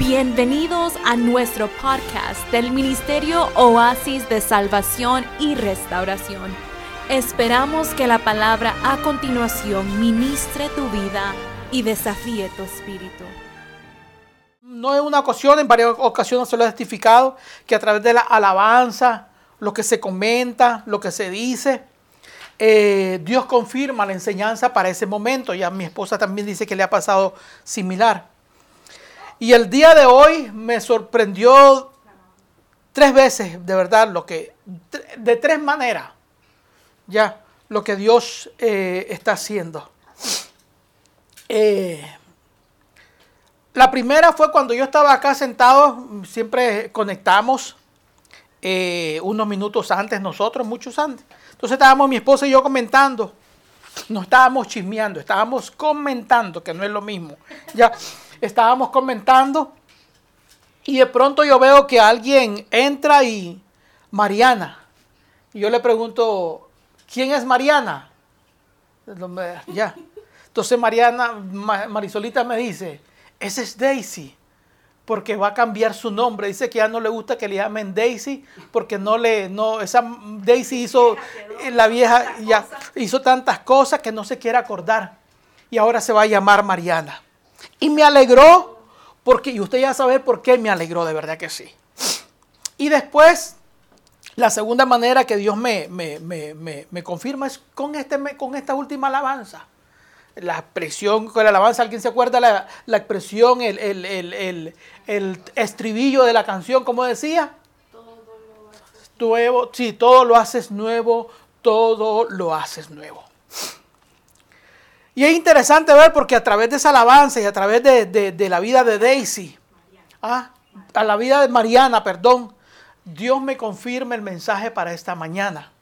Bienvenidos a nuestro podcast del Ministerio Oasis de Salvación y Restauración. Esperamos que la palabra a continuación ministre tu vida y desafíe tu espíritu. No es una ocasión, en varias ocasiones se lo he testificado, que a través de la alabanza, lo que se comenta, lo que se dice, eh, Dios confirma la enseñanza para ese momento. Ya mi esposa también dice que le ha pasado similar. Y el día de hoy me sorprendió tres veces, de verdad, lo que, de tres maneras, ya, lo que Dios eh, está haciendo. Eh, la primera fue cuando yo estaba acá sentado, siempre conectamos unos minutos antes nosotros, muchos antes. Entonces estábamos mi esposa y yo comentando. No estábamos chismeando, estábamos comentando, que no es lo mismo. Ya estábamos comentando y de pronto yo veo que alguien entra y Mariana. Y yo le pregunto, ¿quién es Mariana? Ya. Entonces Mariana, Marisolita me dice, ese es Daisy porque va a cambiar su nombre. Dice que ya no le gusta que le llamen Daisy porque no le, no, esa Daisy hizo, la vieja ya hizo tantas cosas que no se quiere acordar. Y ahora se va a llamar Mariana. Y me alegró porque, y usted ya sabe por qué me alegró, de verdad que sí. Y después, la segunda manera que Dios me, me, me, me confirma es con, este, con esta última alabanza la expresión con la alabanza, ¿alguien se acuerda la, la expresión, el, el, el, el, estribillo de la canción, como decía? Todo lo haces nuevo. Sí, todo lo haces nuevo, todo lo haces nuevo. Y es interesante ver porque a través de esa alabanza y a través de, de, la vida de Daisy, ah, a la vida de Mariana, perdón, Dios me confirma el mensaje para esta mañana.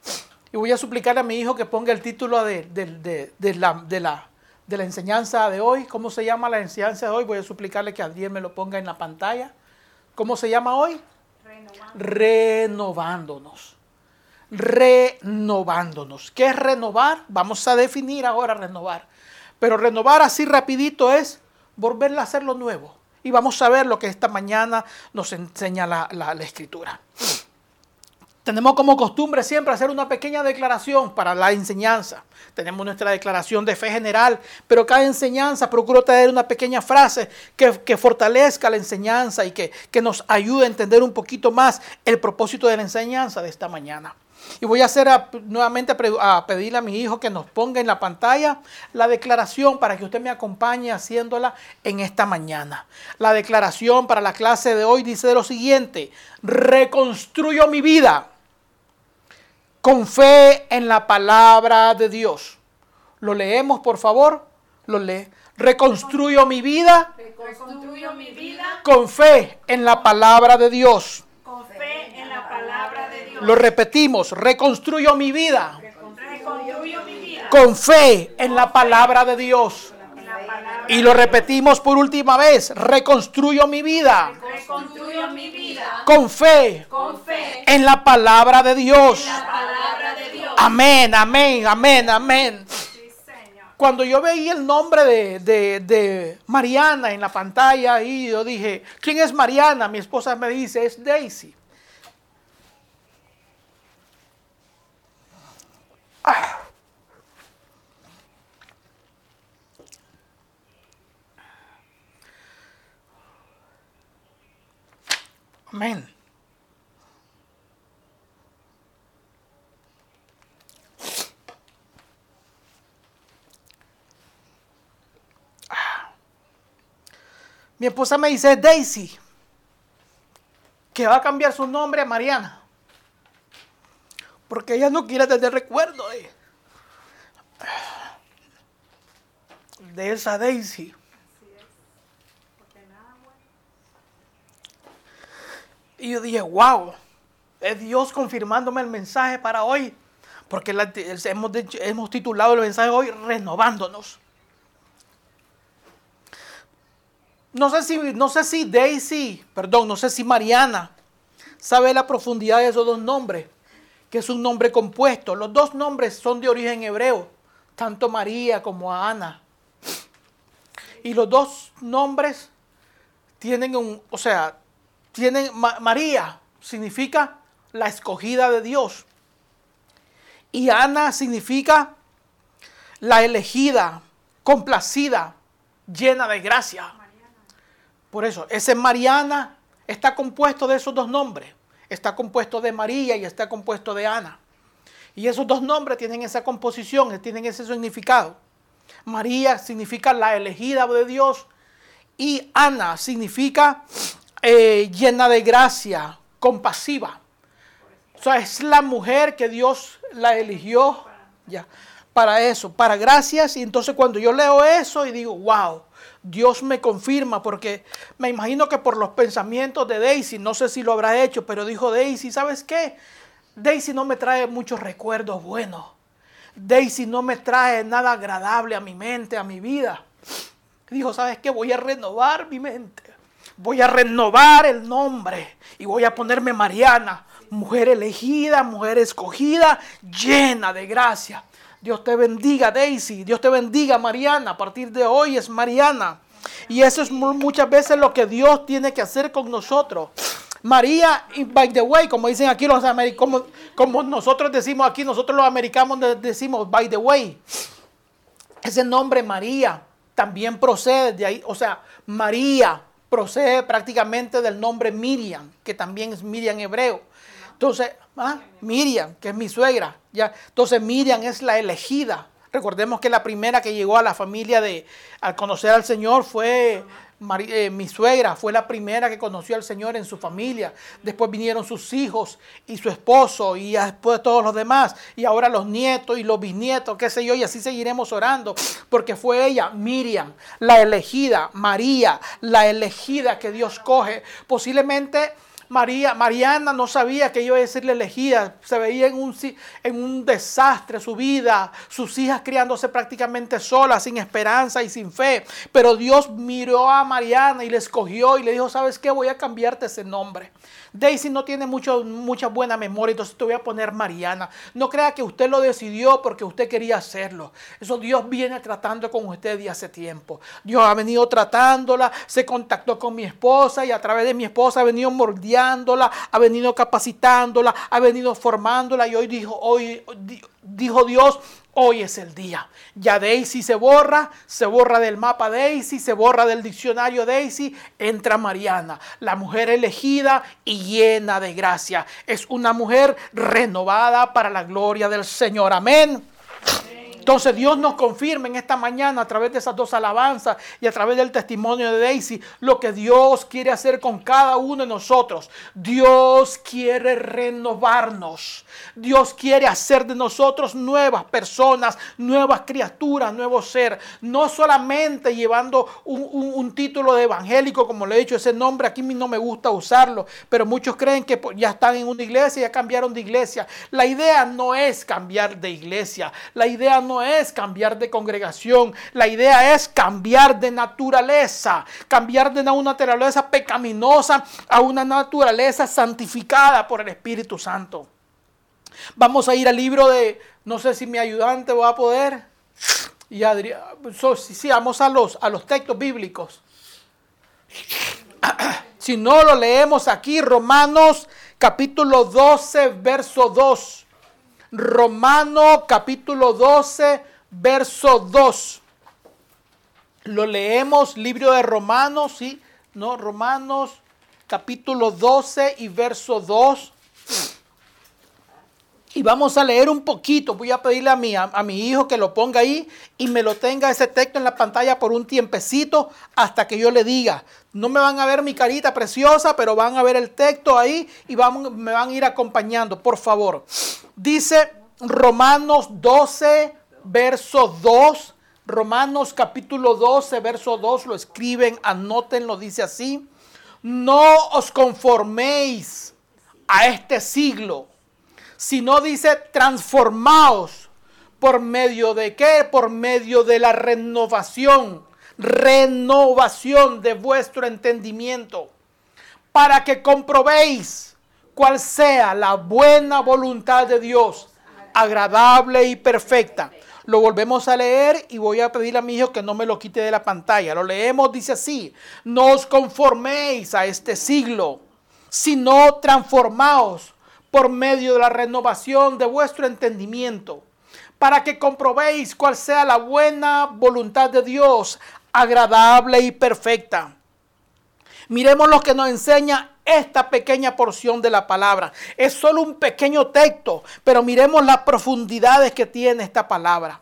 Y voy a suplicar a mi hijo que ponga el título de, de la, la de la enseñanza de hoy. ¿Cómo se llama la enseñanza de hoy? Voy a suplicarle que Adriel me lo ponga en la pantalla. ¿Cómo se llama hoy? Renovándonos. Renovándonos. ¿Qué es renovar? Vamos a definir ahora renovar. Pero renovar así rapidito es volver a hacer lo nuevo. Y vamos a ver lo que esta mañana nos enseña la, la escritura. Tenemos como costumbre siempre hacer una pequeña declaración para la enseñanza. Tenemos nuestra declaración de fe general, pero cada enseñanza procuro traer una pequeña frase que, fortalezca la enseñanza y que, nos ayude a entender un poquito más el propósito de la enseñanza de esta mañana. Y voy a hacer nuevamente a pedirle a mi hijo que nos ponga en la pantalla la declaración para que usted me acompañe haciéndola en esta mañana. La declaración para la clase de hoy dice lo siguiente, reconstruyo mi vida con fe en la palabra de Dios. Lo leemos, por favor. Lo lee. Reconstruyo mi vida. Reconstruyo mi vida. Con fe en la palabra de Dios. Con fe en la palabra de Dios. Lo repetimos. Reconstruyo mi vida. Con fe en la palabra de Dios. Y lo repetimos por última vez. Reconstruyo mi vida. Reconstruyo mi vida. Con fe. Con fe. En la palabra de Dios. En la palabra de Dios. Amén, amén, amén, amén. Cuando yo veía el nombre de, de, de, Mariana en la pantalla y yo dije, ¿quién es Mariana? Mi esposa me dice, es Daisy. Ah. Amén. Mi esposa me dice Daisy, que va a cambiar su nombre a Mariana. Porque ella no quiere tener recuerdo de, esa Daisy. Y yo dije, wow, es Dios confirmándome el mensaje para hoy. Porque hemos, hemos titulado el mensaje hoy renovándonos. No sé, si, no sé si Daisy, perdón, no sé si Mariana sabe la profundidad de esos dos nombres, que es un nombre compuesto. Los dos nombres son de origen hebreo, tanto María como Ana. Y los dos nombres tienen un, o sea, tienen, María significa la escogida de Dios. Y Ana significa la elegida, complacida, llena de gracia. Por eso, ese Mariana está compuesto de esos dos nombres. Está compuesto de María y está compuesto de Ana. Y esos dos nombres tienen esa composición, tienen ese significado. María significa la elegida de Dios y Ana significa eh, llena de gracia, compasiva. O sea, es la mujer que Dios la eligió ya, para eso, para gracias. Y entonces cuando yo leo eso y digo, wow, Dios me confirma, porque me imagino que por los pensamientos de Daisy, no sé si lo habrá hecho, pero dijo Daisy, ¿sabes qué? Daisy no me trae muchos recuerdos buenos. Daisy no me trae nada agradable a mi mente, a mi vida. Dijo, ¿sabes qué? Voy a renovar mi mente. Voy a renovar el nombre y voy a ponerme Mariana, mujer elegida, mujer escogida, llena de gracia. Dios te bendiga, Daisy. Dios te bendiga, Mariana. A partir de hoy es Mariana. Y eso es muchas veces lo que Dios tiene que hacer con nosotros. María, by the way, como dicen aquí los americanos, como, nosotros decimos aquí, nosotros los americanos decimos by the way. Ese nombre María también procede de ahí, o sea, María procede prácticamente del nombre Miriam, que también es Miriam hebreo. Entonces, ¿ah? Miriam, que es mi suegra, ya. Entonces Miriam es la elegida. Recordemos que la primera que llegó a la familia de al conocer al Señor fue eh, mi suegra fue la primera que conoció al Señor en su familia. Después vinieron sus hijos y su esposo y después todos los demás. Y ahora los nietos y los bisnietos, qué sé yo, y así seguiremos orando. Porque fue ella, Miriam, la elegida, María, la elegida que Dios coge. Posiblemente María, Mariana no sabía que iba a decirle elegida, se veía en un, desastre su vida, sus hijas criándose prácticamente solas, sin esperanza y sin fe. Pero Dios miró a Mariana y le escogió y le dijo, ¿sabes qué? Voy a cambiarte ese nombre. Daisy no tiene mucha buena memoria, entonces te voy a poner Mariana. No crea que usted lo decidió porque usted quería hacerlo. Eso Dios viene tratando con usted de hace tiempo. Dios ha venido tratándola, se contactó con mi esposa y a través de mi esposa ha venido ha venido capacitándola, ha venido formándola y hoy dijo, hoy dijo Dios, Hoy es el día. Ya Daisy se borra, se borra del mapa Daisy, se borra del diccionario Daisy, entra Mariana, la mujer elegida y llena de gracia. Es una mujer renovada para la gloria del Señor. Amén. Entonces Dios nos confirma en esta mañana a través de esas dos alabanzas y a través del testimonio de Daisy lo que Dios quiere hacer con cada uno de nosotros. Dios quiere renovarnos. Dios quiere hacer de nosotros nuevas personas, nuevas criaturas, nuevo ser. No solamente llevando un, título de evangélico, como le he dicho, ese nombre aquí no me gusta usarlo, pero muchos creen que ya están en una iglesia, ya cambiaron de iglesia. La idea no es cambiar de iglesia. La idea no es cambiar de congregación, la idea es cambiar de naturaleza, cambiar de una naturaleza pecaminosa a una naturaleza santificada por el Espíritu Santo. Vamos a ir al libro de, no sé si mi ayudante va a poder. Y Adrián, si vamos a los, a los textos bíblicos. Si no lo leemos aquí, Romanos capítulo 12, verso 2. Romano capítulo 12, verso 2. Lo leemos, libro de Romanos, ¿sí? No, Romanos capítulo 12 y verso 2. Y vamos a leer un poquito. Voy a pedirle a mi, a, mi hijo que lo ponga ahí y me lo tenga ese texto en la pantalla por un tiempecito hasta que yo le diga. No me van a ver mi carita preciosa, pero van a ver el texto ahí y me van a ir acompañando, por favor. Dice Romanos 12, verso 2. Romanos capítulo 12, verso 2 lo escriben, anótenlo, dice así. No os conforméis a este siglo sino dice transformaos. ¿Por medio de qué? Por medio de la renovación, renovación de vuestro entendimiento, para que comprobéis cuál sea la buena voluntad de Dios, agradable y perfecta. Lo volvemos a leer y voy a pedirle a mi hijo que no me lo quite de la pantalla. Lo leemos, dice así, no os conforméis a este siglo, sino transformaos por medio de la renovación de vuestro entendimiento, para que comprobéis cuál sea la buena voluntad de Dios, agradable y perfecta. Miremos lo que nos enseña esta pequeña porción de la palabra. Es solo un pequeño texto, pero miremos las profundidades que tiene esta palabra.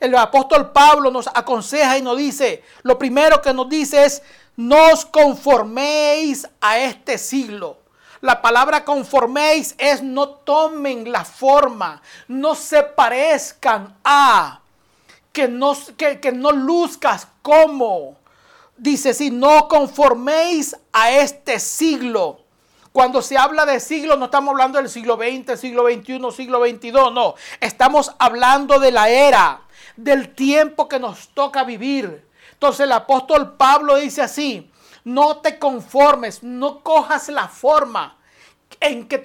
El apóstol Pablo nos aconseja y nos dice, lo primero que nos dice es, no os conforméis a este siglo. La palabra conforméis es no tomen la forma, no se parezcan a, que no, que, que no luzcas como dice, si no conforméis a este siglo. Cuando se habla de siglo, no estamos hablando del siglo XX, siglo XXI, siglo XXII, no. Estamos hablando de la era, del tiempo que nos toca vivir. Entonces el apóstol Pablo dice así, no te conformes, no cojas la forma en que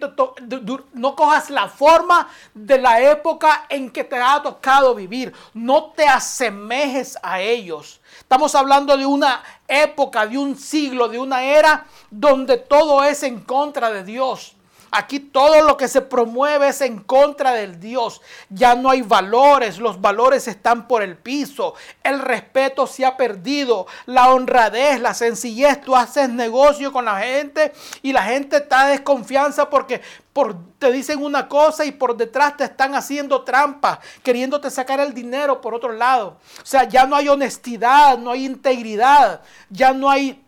no cojas la forma de la época en que te ha tocado vivir. No te asemejes a ellos. Estamos hablando de una época, de un siglo, de una era donde todo es en contra de Dios. Aquí todo lo que se promueve es en contra del Dios. Ya no hay valores, los valores están por el piso. El respeto se ha perdido, la honradez, la sencillez. Tú haces negocio con la gente y la gente está desconfianza porque por, te dicen una cosa y por detrás te están haciendo trampas, queriéndote sacar el dinero por otro lado. O sea, ya no hay honestidad, no hay integridad, ya no hay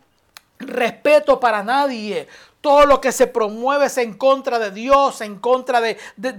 respeto para nadie. Todo lo que se promueve es en contra de Dios, en contra de,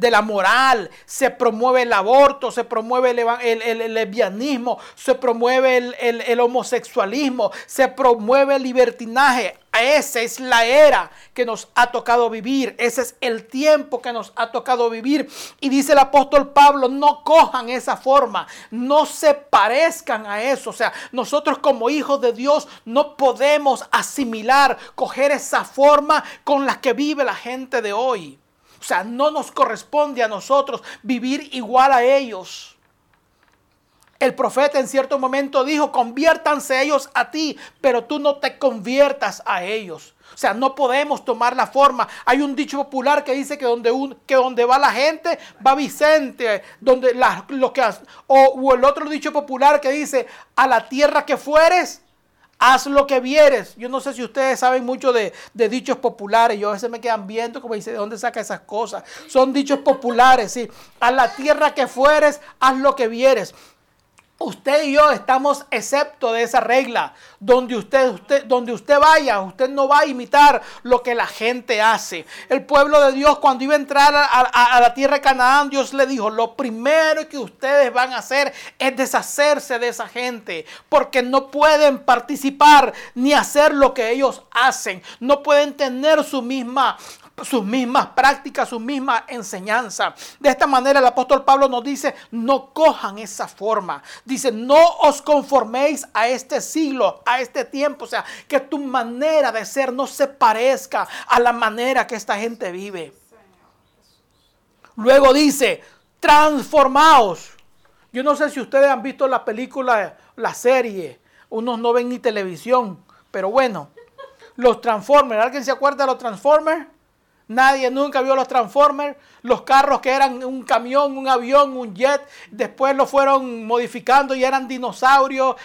la moral. Se promueve el aborto, se promueve el, lesbianismo, se promueve el, homosexualismo, se promueve el libertinaje. Esa es la era que nos ha tocado vivir. Ese es el tiempo que nos ha tocado vivir. Y dice el apóstol Pablo, no cojan esa forma, no se parezcan a eso. O sea, nosotros como hijos de Dios no podemos asimilar, coger esa forma con la que vive la gente de hoy. O sea, no nos corresponde a nosotros vivir igual a ellos. El profeta en cierto momento dijo, conviértanse ellos a ti, pero tú no te conviertas a ellos. O sea, no podemos tomar la forma. Hay un dicho popular que dice que donde, un, que donde va la gente, va Vicente. Donde lo que, o, o, el otro dicho popular que dice, a la tierra que fueres, haz lo que vieres. Yo no sé si ustedes saben mucho de, de, dichos populares. Yo a veces me quedan viendo como dice, ¿de dónde saca esas cosas? Son dichos populares, sí. A la tierra que fueres, haz lo que vieres. Usted y yo estamos excepto de esa regla. Donde usted, usted, donde usted vaya, usted no va a imitar lo que la gente hace. El pueblo de Dios cuando iba a entrar a, a la tierra de Canaán, Dios le dijo, lo primero que ustedes van a hacer es deshacerse de esa gente. Porque no pueden participar ni hacer lo que ellos hacen. No pueden tener su misma sus mismas prácticas, su misma enseñanza. De esta manera el apóstol Pablo nos dice, no cojan esa forma. Dice, no os conforméis a este siglo, a este tiempo. O sea, que tu manera de ser no se parezca a la manera que esta gente vive. Luego dice, transformaos. Yo no sé si ustedes han visto la película, la serie. Unos no ven ni televisión. Pero bueno, los Transformers. ¿Alguien se acuerda de los Transformers? Nadie nunca vio los Transformers, los carros que eran un camión, un avión, un jet, después lo fueron modificando y eran dinosaurios,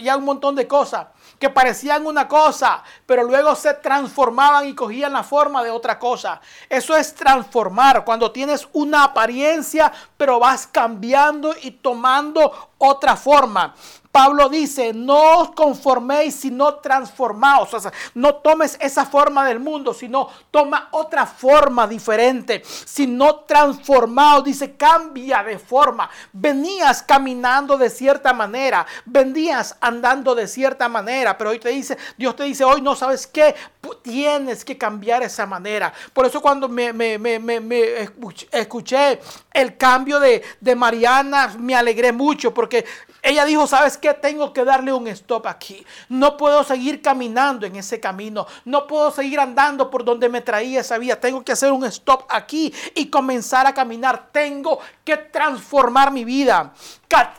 ya un montón de cosas que parecían una cosa, pero luego se transformaban y cogían la forma de otra cosa. Eso es transformar, cuando tienes una apariencia, pero vas cambiando y tomando otra forma. Pablo dice, no os conforméis, sino transformaos. O sea, no tomes esa forma del mundo, sino toma otra forma diferente. Sino transformaos, dice, cambia de forma. Venías caminando de cierta manera, venías andando de cierta manera, pero hoy te dice, Dios te dice, hoy no sabes qué, tienes que cambiar esa manera. Por eso cuando me, escuché el cambio de, de Mariana, me alegré mucho, porque ella dijo, ¿sabes qué? Tengo que darle un stop aquí. No puedo seguir caminando en ese camino. No puedo seguir andando por donde me traía esa vía. Tengo que hacer un stop aquí y comenzar a caminar. Tengo que transformar mi vida.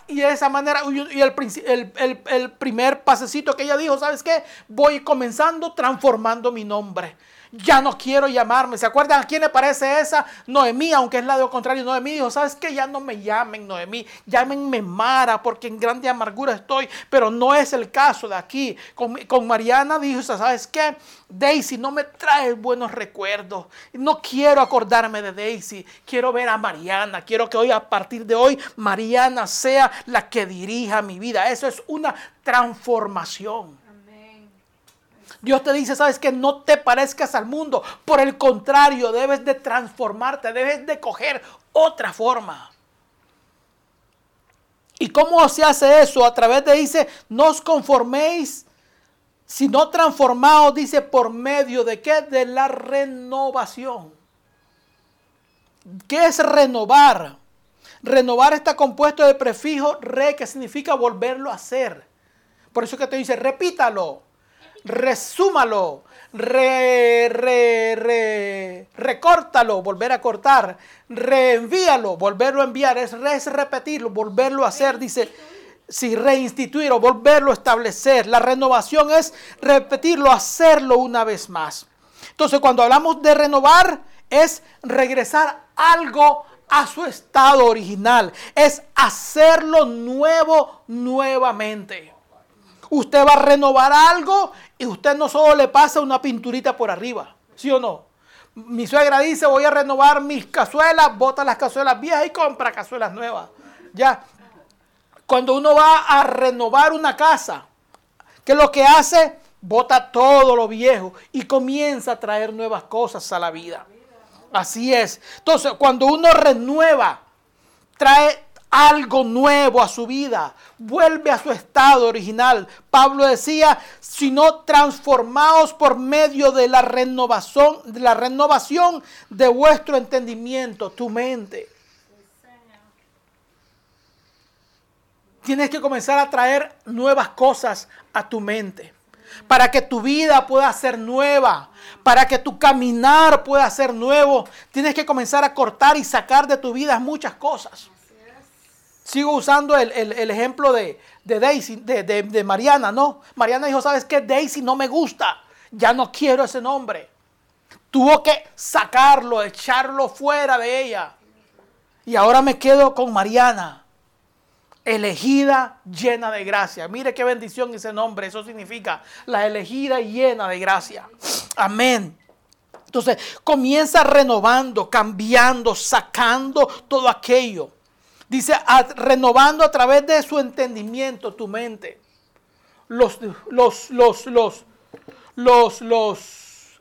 Y de esa manera, y el- el primer pasecito que ella dijo, ¿sabes qué? Voy comenzando transformando mi nombre. Ya no quiero llamarme. ¿Se acuerdan a quién le parece esa? Noemí, aunque es lado contrario. Noemí dijo, ¿sabes qué? Ya no me llamen Noemí, llámenme Mara, porque en grande amargura estoy. Pero no es el caso de aquí. Con, con Mariana dijo, ¿sabes qué? Daisy no me trae buenos recuerdos. No quiero acordarme de Daisy. Quiero ver a Mariana. Quiero que hoy, a partir de hoy, Mariana sea la que dirija mi vida. Eso es una transformación. Dios te dice, sabes que no te parezcas al mundo. Por el contrario, debes de transformarte, debes de coger otra forma. ¿Y cómo se hace eso? A través de, dice, no os conforméis, sino transformaos, dice, por medio de qué? De la renovación. ¿Qué es renovar? Renovar está compuesto de prefijo re, que significa volverlo a hacer. Por eso que te dice, repítalo resúmalo, re, re, re, recórtalo, volver a cortar, reenvíalo, volverlo a enviar, es, re- es repetirlo, volverlo a hacer, dice, si reinstituir o volverlo a establecer. La renovación es repetirlo, hacerlo una vez más. Entonces, cuando hablamos de renovar, es regresar algo a su estado original, es hacerlo nuevo nuevamente. Usted va a renovar algo y usted no solo le pasa una pinturita por arriba, ¿sí o no? Mi suegra dice, voy a renovar mis cazuelas, bota las cazuelas viejas y compra cazuelas nuevas. Ya, cuando uno va a renovar una casa, ¿qué es lo que hace? Bota todo lo viejo y comienza a traer nuevas cosas a la vida. Así es. Entonces, cuando uno renueva, trae algo nuevo a su vida, vuelve a su estado original. Pablo decía, sino transformaos por medio de la renovación, de la renovación de vuestro entendimiento, tu mente. Tienes que comenzar a traer nuevas cosas a tu mente. Para que tu vida pueda ser nueva, para que tu caminar pueda ser nuevo, tienes que comenzar a cortar y sacar de tu vida muchas cosas. Sigo usando el, el- el ejemplo de, de Daisy, de, de- Mariana, ¿no? Mariana dijo, ¿sabes qué? Daisy no me gusta, ya no quiero ese nombre. Tuvo que sacarlo, echarlo fuera de ella. Y ahora me quedo con Mariana, elegida, llena de gracia. Mire qué bendición ese nombre, eso significa la elegida y llena de gracia. Amén. Entonces comienza renovando, cambiando, sacando todo aquello. Dice, renovando a través de su entendimiento tu mente. Los, los, los, los, los, los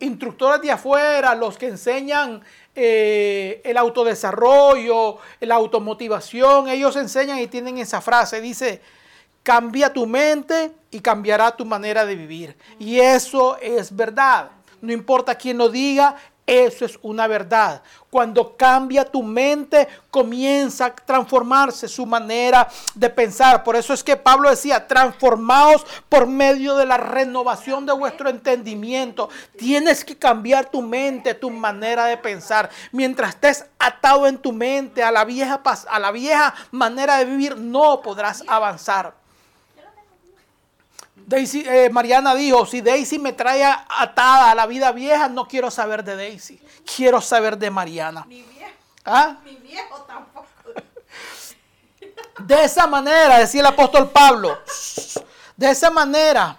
instructores de afuera, los que enseñan eh, el autodesarrollo, la automotivación, ellos enseñan y tienen esa frase, dice, cambia tu mente y cambiará tu manera de vivir. Y eso es verdad. No importa quién lo diga, eso es una verdad. Cuando cambia tu mente, comienza a transformarse su manera de pensar. Por eso es que Pablo decía, transformaos por medio de la renovación de vuestro entendimiento. Tienes que cambiar tu mente, tu manera de pensar. Mientras estés atado en tu mente a la vieja, a la vieja manera de vivir, no podrás avanzar. Daisy, eh, Mariana dijo, si Daisy me trae atada a la vida vieja, no quiero saber de Daisy, quiero saber de Mariana. Mi viejo, ¿Ah? mi viejo tampoco. De esa manera, decía el apóstol Pablo, de esa manera,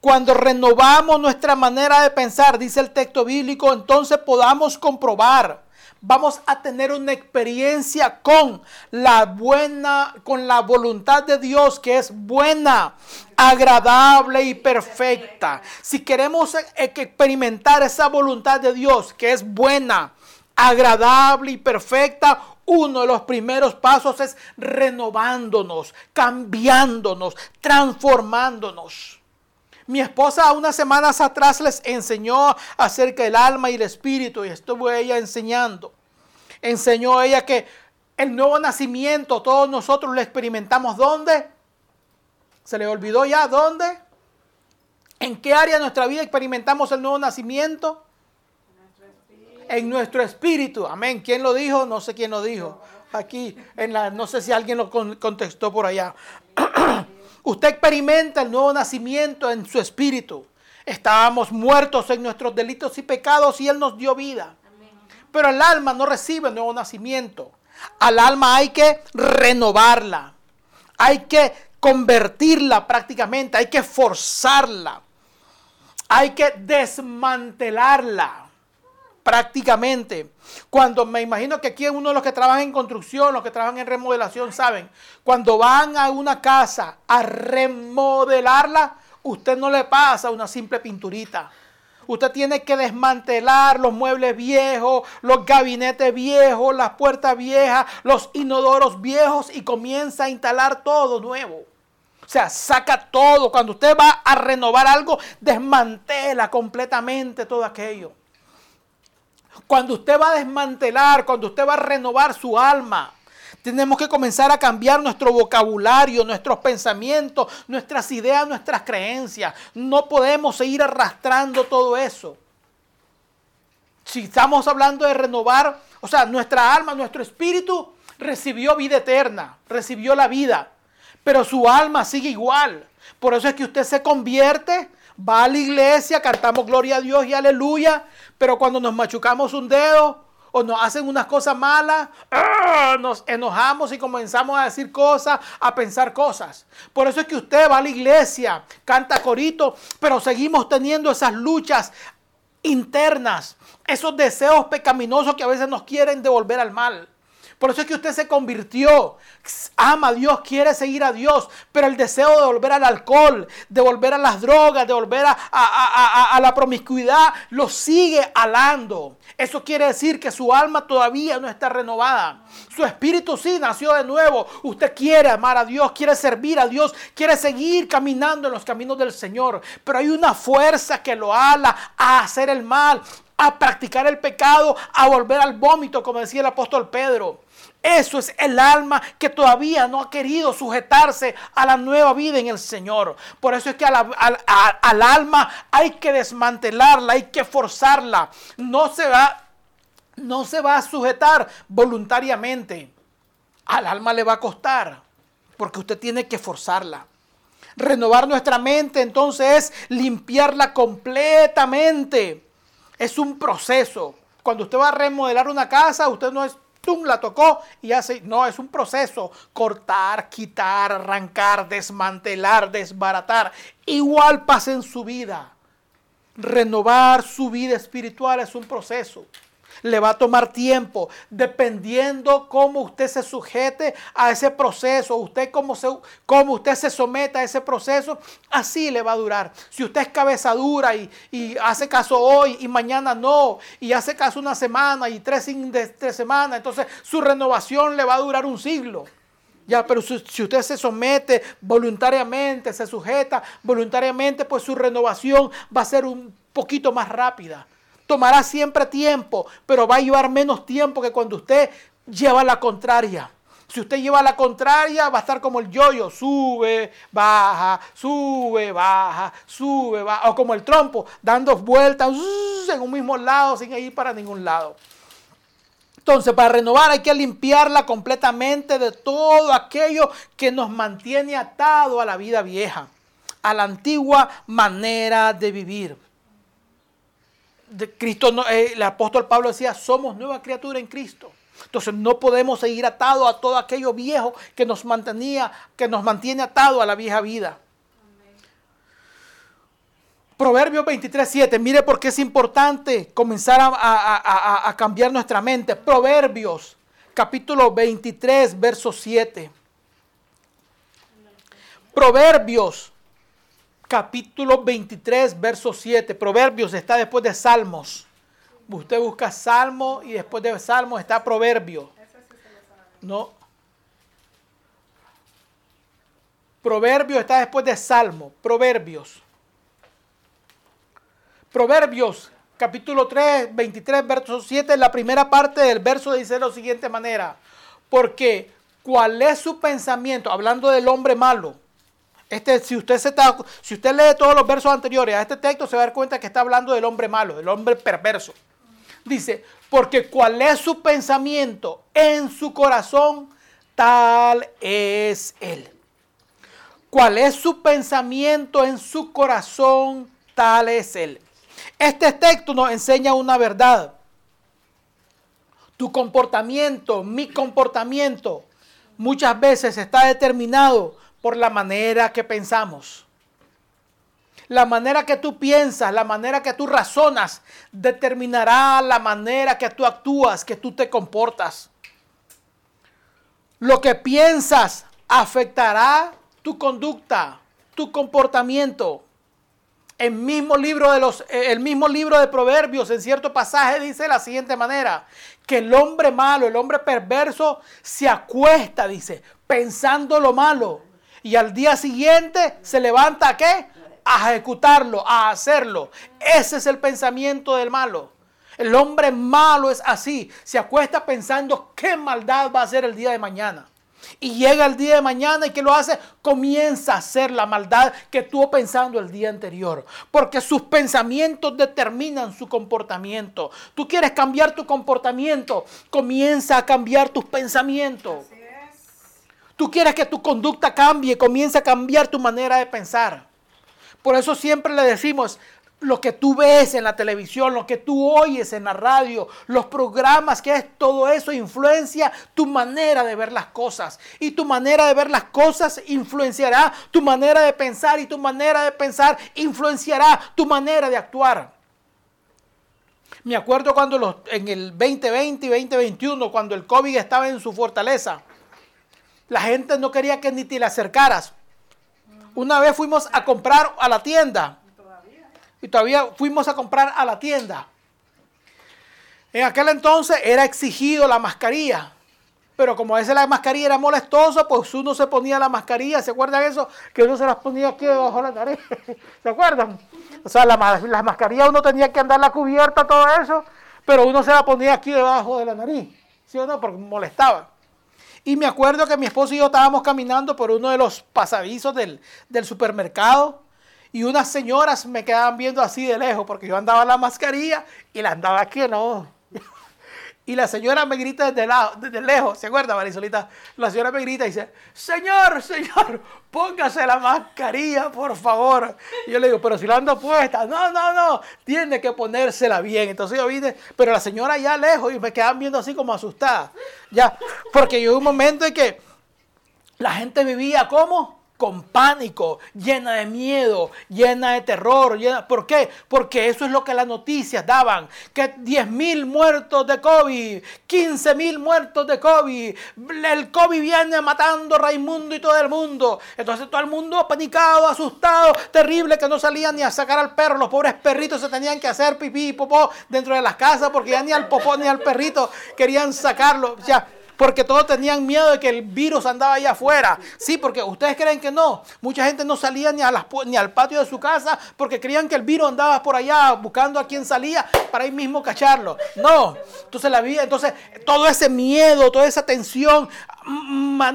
cuando renovamos nuestra manera de pensar, dice el texto bíblico, entonces podamos comprobar, vamos a tener una experiencia con la buena, con la voluntad de Dios que es buena, agradable y perfecta. Si queremos eh, experimentar esa voluntad de Dios que es buena, agradable y perfecta, uno de los primeros pasos es renovándonos, cambiándonos, transformándonos. Mi esposa unas semanas atrás les enseñó acerca del alma y el espíritu y estuvo ella enseñando. Enseñó ella que el nuevo nacimiento todos nosotros lo experimentamos. ¿Dónde? ¿Se le olvidó ya dónde? ¿En qué área de nuestra vida experimentamos el nuevo nacimiento? En nuestro espíritu. Amén. ¿Quién lo dijo? No sé quién lo dijo. aquí, en la, no sé si alguien lo con- contestó por allá. Usted experimenta el nuevo nacimiento en su espíritu. Estábamos muertos en nuestros delitos y pecados y Él nos dio vida. Pero el alma no recibe nuevo nacimiento. Al alma hay que renovarla. Hay que convertirla prácticamente. Hay que forzarla. Hay que desmantelarla prácticamente. Cuando me imagino que aquí uno de los que trabajan en construcción, los que trabajan en remodelación, saben, cuando van a una casa a remodelarla, usted no le pasa una simple pinturita. Usted tiene que desmantelar los muebles viejos, los gabinetes viejos, las puertas viejas, los inodoros viejos y comienza a instalar todo nuevo. O sea, saca todo. Cuando usted va a renovar algo, desmantela completamente todo aquello. Cuando usted va a desmantelar, cuando usted va a renovar su alma, tenemos que comenzar a cambiar nuestro vocabulario, nuestros pensamientos, nuestras ideas, nuestras creencias. No podemos seguir arrastrando todo eso. Si estamos hablando de renovar, o sea, nuestra alma, nuestro espíritu recibió vida eterna, recibió la vida, pero su alma sigue igual. Por eso es que usted se convierte, va a la iglesia, cantamos gloria a Dios y aleluya, pero cuando nos machucamos un dedo o nos hacen unas cosas malas, ¡ah! nos enojamos y comenzamos a decir cosas, a pensar cosas. Por eso es que usted va a la iglesia, canta corito, pero seguimos teniendo esas luchas internas, esos deseos pecaminosos que a veces nos quieren devolver al mal. Por eso es que usted se convirtió, ama a Dios, quiere seguir a Dios, pero el deseo de volver al alcohol, de volver a las drogas, de volver a, a- la promiscuidad, lo sigue alando. Eso quiere decir que su alma todavía no está renovada. Su espíritu sí nació de nuevo. Usted quiere amar a Dios, quiere servir a Dios, quiere seguir caminando en los caminos del Señor. Pero hay una fuerza que lo ala a hacer el mal, a practicar el pecado, a volver al vómito, como decía el apóstol Pedro. Eso es el alma que todavía no ha querido sujetarse a la nueva vida en el Señor. Por eso es que al alma hay que desmantelarla, hay que forzarla. No se va, no se va a sujetar voluntariamente. Al alma le va a costar, porque usted tiene que forzarla. Renovar nuestra mente entonces es limpiarla completamente. Es un proceso. Cuando usted va a remodelar una casa, usted no es, ¡tum! la tocó y hace, no, es un proceso. Cortar, quitar, arrancar, desmantelar, desbaratar. Igual pasa en su vida. Renovar su vida espiritual es un proceso. Le va a tomar tiempo, dependiendo cómo usted se sujete a ese proceso, usted cómo, se, cómo usted se someta a ese proceso, así le va a durar. Si usted es cabeza dura y, y hace caso hoy y mañana no, y hace caso una semana y tres, tres semanas, entonces su renovación le va a durar un siglo. Ya, pero si usted se somete voluntariamente, se sujeta voluntariamente, pues su renovación va a ser un poquito más rápida. Tomará siempre tiempo, pero va a llevar menos tiempo que cuando usted lleva la contraria. Si usted lleva la contraria, va a estar como el yoyo, sube, baja, sube, baja, sube, baja, o como el trompo, dando vueltas en un mismo lado sin ir para ningún lado. Entonces, para renovar hay que limpiarla completamente de todo aquello que nos mantiene atado a la vida vieja, a la antigua manera de vivir. Cristo, eh, el apóstol Pablo decía, somos nueva criatura en Cristo. Entonces no podemos seguir atados a todo aquello viejo que nos mantenía, que nos mantiene atado a la vieja vida. Proverbios 23.7, mire por qué es importante comenzar a, a- a- a cambiar nuestra mente. Proverbios, capítulo 23, verso 7. Proverbios, capítulo 23, verso 7. Proverbios está después de Salmos. Usted busca Salmo y después de Salmos está Proverbio. No. Proverbios está después de Salmo. Proverbios. Proverbios, capítulo 3, 23, verso 7, la primera parte del verso dice de la siguiente manera. Porque, ¿cuál es su pensamiento? Hablando del hombre malo. Este, si, usted se está, si usted lee todos los versos anteriores a este texto, se va a dar cuenta que está hablando del hombre malo, del hombre perverso. Dice, porque cuál es su pensamiento en su corazón, tal es él. Cuál es su pensamiento en su corazón, tal es él. Este texto nos enseña una verdad. Tu comportamiento, mi comportamiento, muchas veces está determinado por la manera que pensamos. La manera que tú piensas, la manera que tú razonas, determinará la manera que tú actúas, que tú te comportas. Lo que piensas afectará tu conducta, tu comportamiento. El mismo libro de los, el mismo libro de Proverbios, en cierto pasaje, dice de la siguiente manera: que el hombre malo, el hombre perverso, se acuesta, dice, pensando lo malo. Y al día siguiente se levanta a qué? A ejecutarlo, a hacerlo. Ese es el pensamiento del malo. El hombre malo es así. Se acuesta pensando qué maldad va a hacer el día de mañana. Y llega el día de mañana y que lo hace, comienza a hacer la maldad que estuvo pensando el día anterior. Porque sus pensamientos determinan su comportamiento. Tú quieres cambiar tu comportamiento, comienza a cambiar tus pensamientos. Tú quieres que tu conducta cambie, comienza a cambiar tu manera de pensar. Por eso siempre le decimos, lo que tú ves en la televisión, lo que tú oyes en la radio, los programas, que es todo eso influencia tu manera de ver las cosas. Y tu manera de ver las cosas influenciará tu manera de pensar y tu manera de pensar influenciará tu manera de actuar. Me acuerdo cuando los, en el 2020 y 2021, cuando el COVID estaba en su fortaleza, la gente no quería que ni te le acercaras. Una vez fuimos a comprar a la tienda y todavía fuimos a comprar a la tienda. En aquel entonces era exigido la mascarilla. Pero como a veces la mascarilla era molestosa, pues uno se ponía la mascarilla. ¿Se acuerdan eso? Que uno se las ponía aquí debajo de la nariz. ¿Se acuerdan? O sea, la, las mascarillas uno tenía que andarla cubierta, todo eso. Pero uno se la ponía aquí debajo de la nariz. ¿Sí o no? Porque molestaba. Y me acuerdo que mi esposo y yo estábamos caminando por uno de los pasadizos del, del supermercado y unas señoras me quedaban viendo así de lejos porque yo andaba la mascarilla y la andaba aquí no. Y la señora me grita desde, lado, desde lejos, ¿se acuerda, Marisolita? La señora me grita y dice, Señor, Señor, póngase la mascarilla, por favor. Y yo le digo, pero si la ando puesta, no, no, no, tiene que ponérsela bien. Entonces yo vine, pero la señora ya lejos y me quedaban viendo así como asustada. Ya, porque yo un momento en que la gente vivía como con pánico, llena de miedo, llena de terror. Llena, ¿Por qué? Porque eso es lo que las noticias daban. Que 10 mil muertos de COVID, 15 mil muertos de COVID. El COVID viene matando a Raimundo y todo el mundo. Entonces todo el mundo panicado, asustado, terrible, que no salían ni a sacar al perro. Los pobres perritos se tenían que hacer pipí y popó dentro de las casas porque ya ni al popó ni al perrito querían sacarlo. Ya porque todos tenían miedo de que el virus andaba allá afuera. Sí, porque ustedes creen que no. Mucha gente no salía ni, al patio de su casa porque creían que el virus andaba por allá buscando a quien salía para ahí mismo cacharlo. No. Entonces la vida, entonces todo ese miedo, toda esa tensión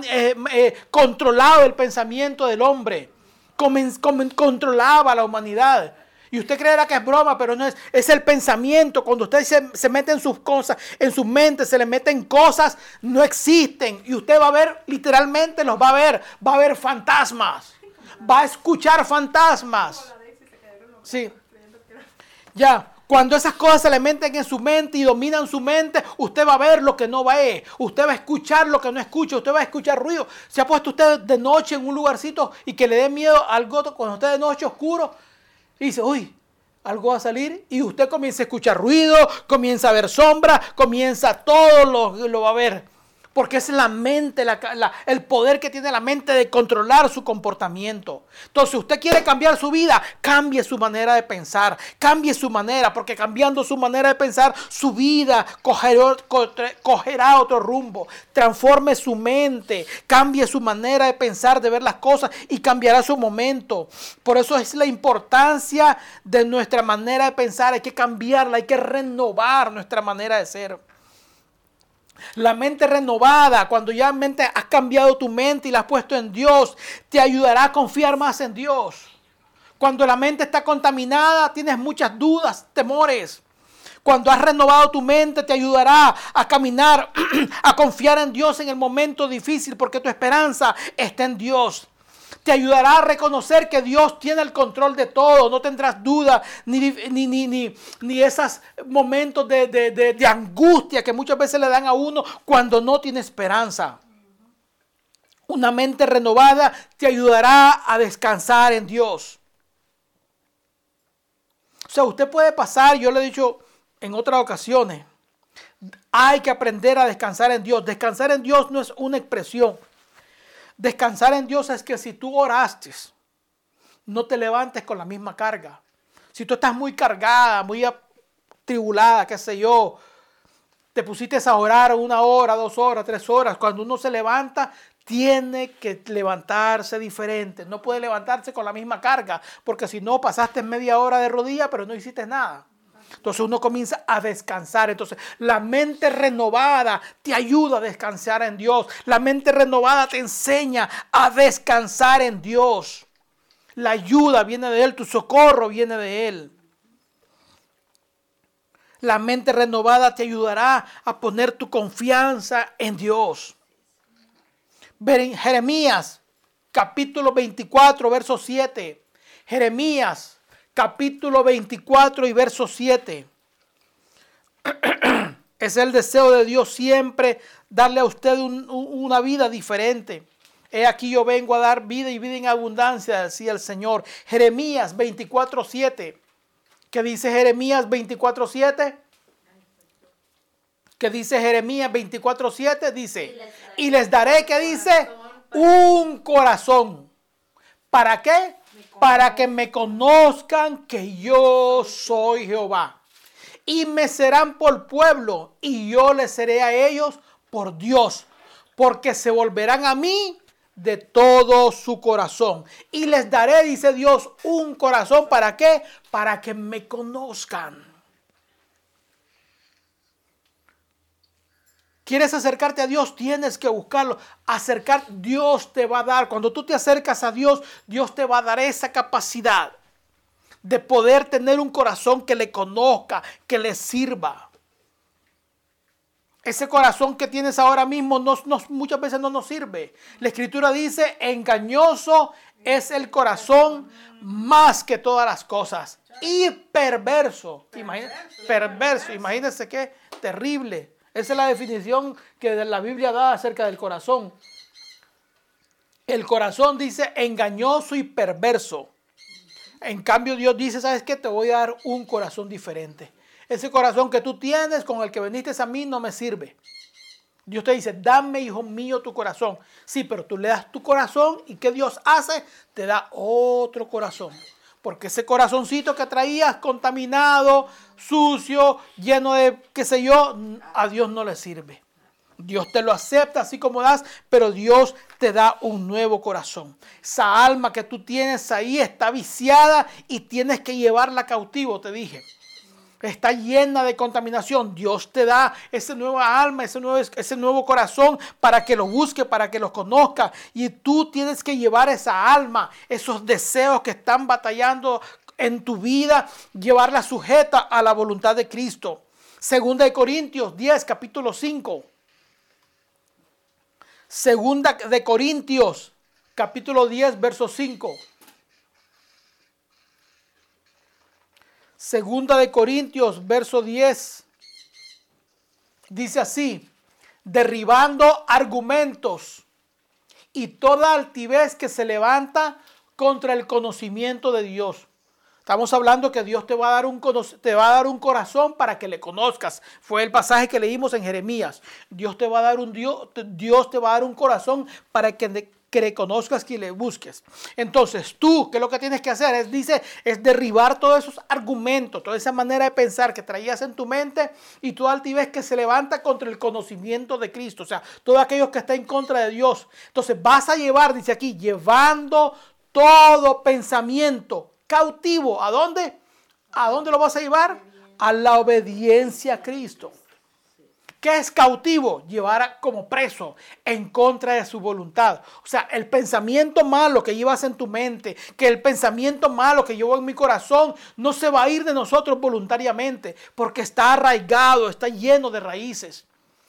eh, eh, controlaba el pensamiento del hombre. controlaba la humanidad. Y usted creerá que es broma, pero no es. Es el pensamiento. Cuando usted se, se, mete en sus cosas, en su mente, se le meten cosas, no existen. Y usted va a ver, literalmente los va a ver. Va a ver fantasmas. Va a escuchar fantasmas. Sí. Ya. Cuando esas cosas se le meten en su mente y dominan su mente, usted va a ver lo que no ve. Usted va a escuchar lo que no escucha. Usted va a escuchar ruido. Se ha puesto usted de noche en un lugarcito y que le dé miedo algo cuando usted de noche oscuro y dice, uy, algo va a salir y usted comienza a escuchar ruido, comienza a ver sombra, comienza todo lo, lo va a ver porque es la mente, el poder que tiene la mente de controlar su comportamiento. Entonces, si usted quiere cambiar su vida, cambie su manera de pensar, cambie su manera, porque cambiando su manera de pensar, su vida cogerá, otro rumbo. Transforme su mente, cambie su manera de pensar, de ver las cosas y cambiará su momento. Por eso es la importancia de nuestra manera de pensar, hay que cambiarla, hay que renovar nuestra manera de ser. La mente renovada, cuando ya mente has cambiado tu mente y la has puesto en Dios, te ayudará a confiar más en Dios. Cuando la mente está contaminada, tienes muchas dudas, temores. Cuando has renovado tu mente, te ayudará a caminar, a confiar en Dios en el momento difícil, porque tu esperanza está en Dios. Te ayudará a reconocer que Dios tiene el control de todo. No tendrás duda ni, ni, ni, ni, esos momentos de, de, de angustia que muchas veces le dan a uno cuando no tiene esperanza. Una mente renovada te ayudará a descansar en Dios. O sea, usted puede pasar, yo le he dicho en otras ocasiones, hay que aprender a descansar en Dios. Descansar en Dios no es una expresión. Descansar en Dios es que si tú oraste, no te levantes con la misma carga. Si tú estás muy cargada, muy atribulada, qué sé yo, te pusiste a orar una hora, dos horas, tres horas. Cuando uno se levanta, tiene que levantarse diferente. No puede levantarse con la misma carga, porque si no, pasaste media hora de rodilla, pero no hiciste nada. Entonces uno comienza a descansar. Entonces la mente renovada te ayuda a descansar en Dios. La mente renovada te enseña a descansar en Dios. La ayuda viene de Él, tu socorro viene de Él. La mente renovada te ayudará a poner tu confianza en Dios. Jeremías capítulo 24, verso 7. Jeremías capítulo 24 y verso 7. Es el deseo de Dios siempre darle a usted una vida diferente. He aquí yo vengo a dar vida y vida en abundancia, decía el Señor. Jeremías 24, 7. ¿Qué dice Jeremías 24, 7? ¿Qué dice Jeremías 24, 7? Dice, y les daré, ¿qué dice? Un corazón. ¿Para qué? Para que me conozcan que yo soy Jehová. Y me serán por pueblo y yo les seré a ellos por Dios. Porque se volverán a mí de todo su corazón. Y les daré, dice Dios, un corazón. ¿Para qué? Para que me conozcan. ¿Quieres acercarte a Dios? Tienes que buscarlo. Acercar, Dios te va a dar. Cuando tú te acercas a Dios, Dios te va a dar esa capacidad de poder tener un corazón que le conozca, que le sirva. Ese corazón que tienes ahora mismo muchas veces no nos sirve. La escritura dice, engañoso es el corazón más que todas las cosas. Y perverso. perverso. Imagínense qué terrible. Esa es la definición que la Biblia da acerca del corazón. El corazón dice engañoso y perverso. En cambio Dios dice, ¿sabes qué? Te voy a dar un corazón diferente. Ese corazón que tú tienes con el que veniste a mí no me sirve. Dios te dice, dame, hijo mío, tu corazón. Sí, pero tú le das tu corazón y ¿qué Dios hace? Te da otro corazón. Porque ese corazoncito que traías contaminado, sucio, lleno de qué sé yo, a Dios no le sirve. Dios te lo acepta así como das, pero Dios te da un nuevo corazón. Esa alma que tú tienes ahí está viciada y tienes que llevarla cautivo, te dije está llena de contaminación. Dios te da ese nueva alma, ese nuevo, ese nuevo corazón para que lo busque, para que lo conozca. Y tú tienes que llevar esa alma, esos deseos que están batallando en tu vida, llevarla sujeta a la voluntad de Cristo. Segunda de Corintios 10, capítulo 5. Segunda de Corintios, capítulo 10, verso 5. Segunda de Corintios, verso 10. Dice así, derribando argumentos y toda altivez que se levanta contra el conocimiento de Dios. Estamos hablando que Dios te va a dar un, te va a dar un corazón para que le conozcas. Fue el pasaje que leímos en Jeremías. Dios te va a dar un Dios, Dios te va a dar un corazón para que que le conozcas, que le busques. Entonces, tú, que lo que tienes que hacer es, dice, es derribar todos esos argumentos, toda esa manera de pensar que traías en tu mente y tú altivez que se levanta contra el conocimiento de Cristo, o sea, todo aquellos que están en contra de Dios. Entonces, vas a llevar, dice aquí, llevando todo pensamiento cautivo. ¿A dónde? ¿A dónde lo vas a llevar? A la obediencia a Cristo. ¿Qué es cautivo? Llevar como preso en contra de su voluntad. O sea, el pensamiento malo que llevas en tu mente, que el pensamiento malo que llevo en mi corazón, no se va a ir de nosotros voluntariamente, porque está arraigado, está lleno de raíces.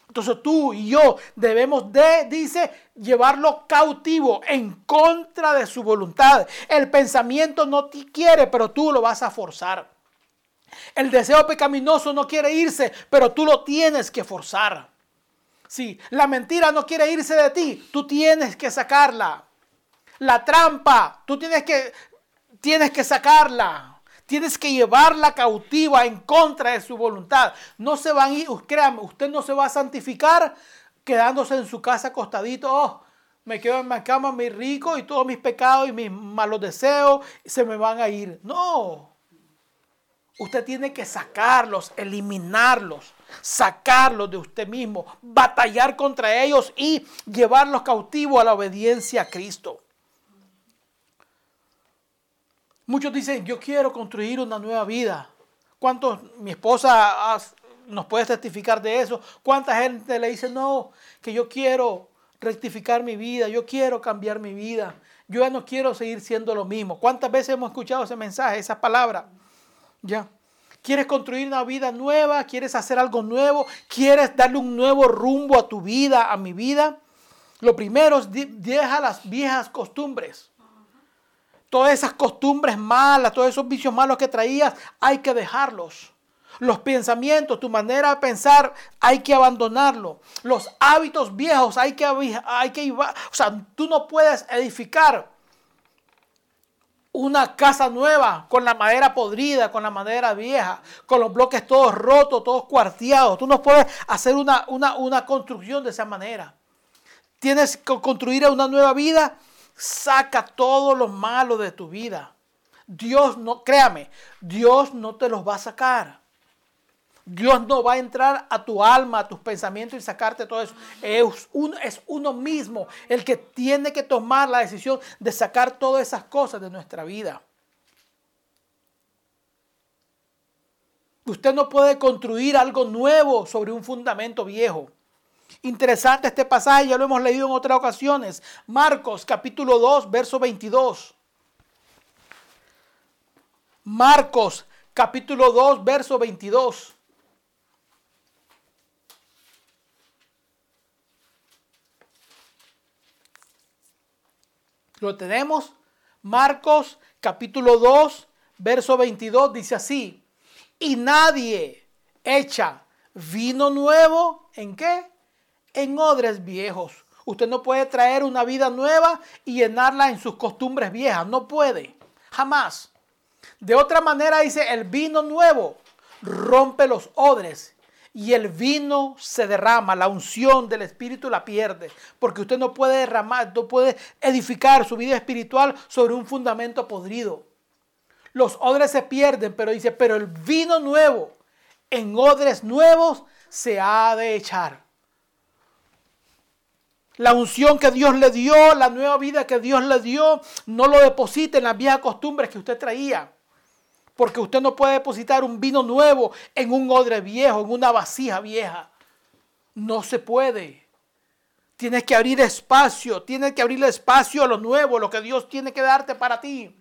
Entonces tú y yo debemos de, dice, llevarlo cautivo en contra de su voluntad. El pensamiento no te quiere, pero tú lo vas a forzar. El deseo pecaminoso no quiere irse, pero tú lo tienes que forzar. Sí, la mentira no quiere irse de ti, tú tienes que sacarla. La trampa, tú tienes que, tienes que sacarla. Tienes que llevarla cautiva en contra de su voluntad. No se van a ir, usted no se va a santificar quedándose en su casa acostadito. Oh, me quedo en mi cama muy rico y todos mis pecados y mis malos deseos se me van a ir. No. Usted tiene que sacarlos, eliminarlos, sacarlos de usted mismo, batallar contra ellos y llevarlos cautivos a la obediencia a Cristo. Muchos dicen, yo quiero construir una nueva vida. ¿Cuántos, mi esposa nos puede testificar de eso? ¿Cuánta gente le dice, no, que yo quiero rectificar mi vida, yo quiero cambiar mi vida, yo ya no quiero seguir siendo lo mismo? ¿Cuántas veces hemos escuchado ese mensaje, esa palabra? Ya. ¿Quieres construir una vida nueva? ¿Quieres hacer algo nuevo? ¿Quieres darle un nuevo rumbo a tu vida, a mi vida? Lo primero es deja las viejas costumbres. Todas esas costumbres malas, todos esos vicios malos que traías, hay que dejarlos. Los pensamientos, tu manera de pensar, hay que abandonarlo. Los hábitos viejos, hay que, hay que, o sea, tú no puedes edificar una casa nueva con la madera podrida, con la madera vieja, con los bloques todos rotos, todos cuarteados. Tú no puedes hacer una, una, una construcción de esa manera. Tienes que construir una nueva vida. Saca todo lo malo de tu vida. Dios no, créame, Dios no te los va a sacar. Dios no va a entrar a tu alma, a tus pensamientos y sacarte todo eso. Es, es uno mismo el que tiene que tomar la decisión de sacar todas esas cosas de nuestra vida. Usted no puede construir algo nuevo sobre un fundamento viejo. Interesante este pasaje, ya lo hemos leído en otras ocasiones. Marcos capítulo 2, verso 22. Marcos capítulo 2, verso 22. Lo tenemos. Marcos capítulo 2, verso 22 dice así. Y nadie echa vino nuevo en qué? En odres viejos. Usted no puede traer una vida nueva y llenarla en sus costumbres viejas. No puede. Jamás. De otra manera dice, el vino nuevo rompe los odres y el vino se derrama, la unción del Espíritu la pierde, porque usted no puede derramar, no puede edificar su vida espiritual sobre un fundamento podrido. Los odres se pierden, pero dice, pero el vino nuevo en odres nuevos se ha de echar. La unción que Dios le dio, la nueva vida que Dios le dio, no lo deposite en las viejas costumbres que usted traía. Porque usted no puede depositar un vino nuevo en un odre viejo, en una vasija vieja. No se puede. Tienes que abrir espacio, tienes que abrirle espacio a lo nuevo, lo que Dios tiene que darte para ti.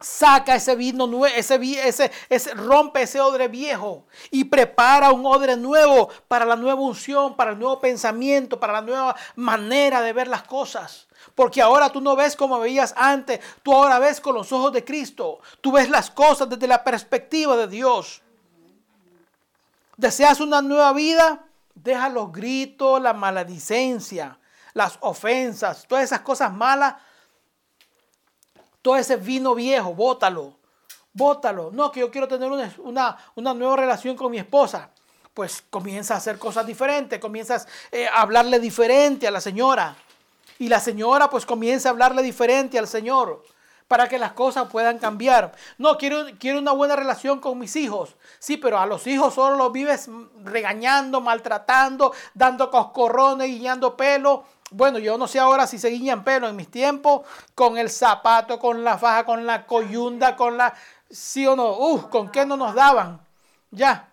Saca ese vino nuevo, ese, ese, ese, rompe ese odre viejo y prepara un odre nuevo para la nueva unción, para el nuevo pensamiento, para la nueva manera de ver las cosas. Porque ahora tú no ves como veías antes, tú ahora ves con los ojos de Cristo. Tú ves las cosas desde la perspectiva de Dios. ¿Deseas una nueva vida? Deja los gritos, la maledicencia, las ofensas, todas esas cosas malas. Todo ese vino viejo, bótalo. Bótalo. No, que yo quiero tener una, una, nueva relación con mi esposa. Pues comienza a hacer cosas diferentes, comienzas eh, a hablarle diferente a la señora. Y la señora pues comienza a hablarle diferente al Señor para que las cosas puedan cambiar. No, quiero, quiero una buena relación con mis hijos. Sí, pero a los hijos solo los vives regañando, maltratando, dando coscorrones, guiñando pelo. Bueno, yo no sé ahora si se guiñan pelo en mis tiempos, con el zapato, con la faja, con la coyunda, con la... ¿Sí o no? Uf, ¿con qué no nos daban? Ya.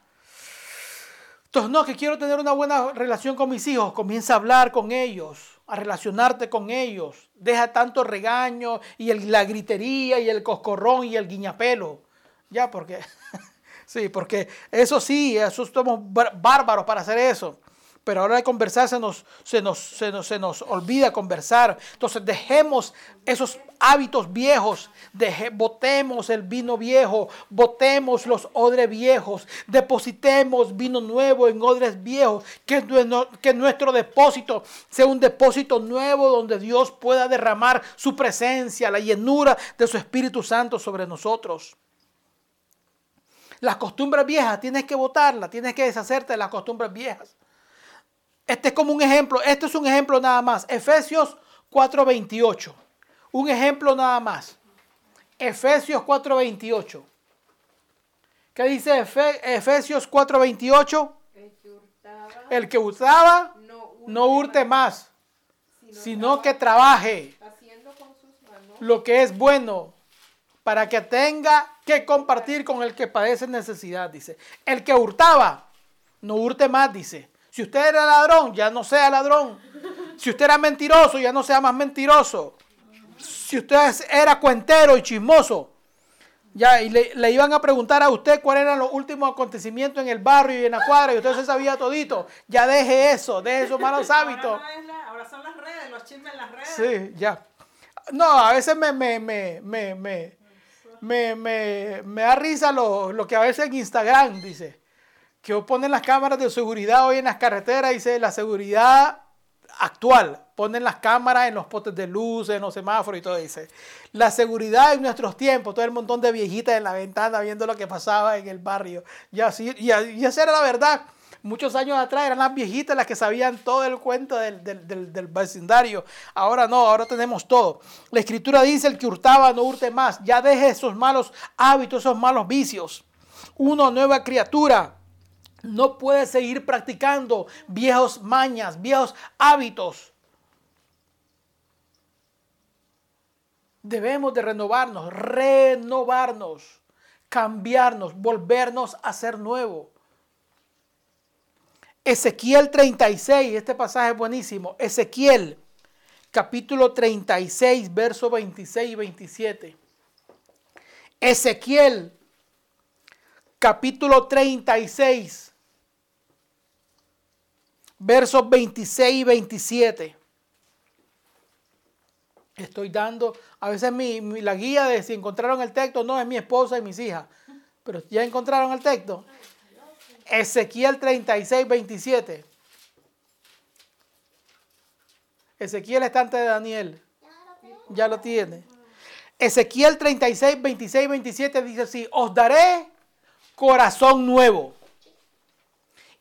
Entonces, no, que quiero tener una buena relación con mis hijos. Comienza a hablar con ellos, a relacionarte con ellos. Deja tanto regaño y la gritería y el coscorrón y el guiñapelo. Ya, porque, sí, porque eso sí, eso somos bar- bárbaros para hacer eso. Pero ahora de conversar se nos, se nos, se nos, se nos olvida conversar. Entonces dejemos esos hábitos viejos, botemos el vino viejo, botemos los odres viejos, depositemos vino nuevo en odres viejos, que, que nuestro depósito sea un depósito nuevo donde Dios pueda derramar su presencia, la llenura de su Espíritu Santo sobre nosotros. Las costumbres viejas tienes que botarlas, tienes que deshacerte de las costumbres viejas. Este es como un ejemplo, este es un ejemplo nada más. Efesios 4:28. Un ejemplo nada más. Efesios 4:28. ¿Qué dice Efe- Efesios 4:28? El que usaba no hurte, no hurte más, sino, sino que trabaje haciendo con sus manos lo que es bueno para que tenga que compartir con el que padece necesidad, dice. El que hurtaba, no hurte más, dice. Si usted era ladrón, ya no sea ladrón. Si usted era mentiroso, ya no sea más mentiroso. Si usted era cuentero y chismoso, ya, y le, le iban a preguntar a usted cuáles eran los últimos acontecimientos en el barrio y en la cuadra, y usted se sabía todito. Ya deje eso, deje esos malos hábitos. Ahora, no es la- ahora son las redes, los chismes en las redes. Sí, ya. No, a veces me, me, me, me, me, me, me- me da risa lo, lo que a veces en Instagram dice, que ponen las cámaras de seguridad hoy en las carreteras, dice la seguridad actual, ponen las cámaras en los potes de luz, en los semáforos y todo, dice. La seguridad en nuestros tiempos, todo el montón de viejitas en la ventana viendo lo que pasaba en el barrio. Y así, y, y esa era la verdad. Muchos años atrás eran las viejitas las que sabían todo el cuento del, del- del- del vecindario. Ahora no, ahora tenemos todo. La escritura dice, el que hurtaba no hurte más. Ya deje esos malos hábitos, esos malos vicios. Una nueva criatura no puede seguir practicando viejos mañas, viejos hábitos. Debemos de renovarnos, renovarnos, cambiarnos, volvernos a ser nuevo. Ezequiel 36, este pasaje es buenísimo. Ezequiel capítulo 36, verso 26 y 27. Ezequiel capítulo 36, versos 26 y 27. Estoy dando, a veces mi, mi- la guía de si encontraron el texto, no, es mi esposa y mis hijas. Pero ya encontraron el texto. Ezequiel 36, 27. Ezequiel está antes de Daniel. Ya lo tiene. Ezequiel 36, 26, 27 dice así, os daré corazón nuevo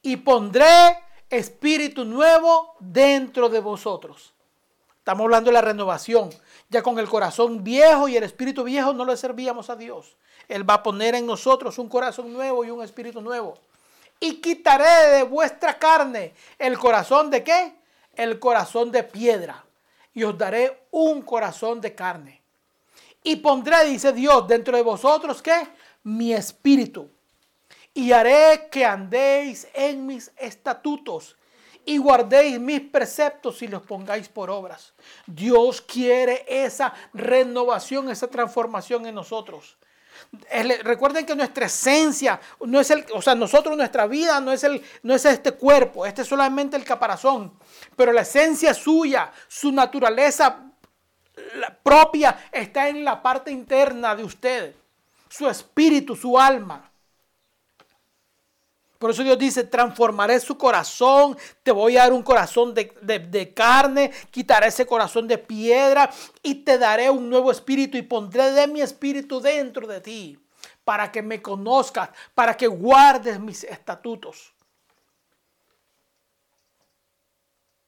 y pondré espíritu nuevo dentro de vosotros. Estamos hablando de la renovación. Ya con el corazón viejo y el espíritu viejo no le servíamos a Dios. Él va a poner en nosotros un corazón nuevo y un espíritu nuevo. Y quitaré de vuestra carne el corazón de qué? El corazón de piedra. Y os daré un corazón de carne. Y pondré, dice Dios, dentro de vosotros qué? Mi espíritu. Y haré que andéis en mis estatutos y guardéis mis preceptos y los pongáis por obras. Dios quiere esa renovación, esa transformación en nosotros. Recuerden que nuestra esencia no es el, o sea, nosotros nuestra vida no es el, no es este cuerpo, este es solamente el caparazón, pero la esencia suya, su naturaleza propia está en la parte interna de usted, su espíritu, su alma. Por eso Dios dice, transformaré su corazón, te voy a dar un corazón de, de- carne, quitaré ese corazón de piedra y te daré un nuevo espíritu y pondré de mi espíritu dentro de ti para que me conozcas, para que guardes mis estatutos.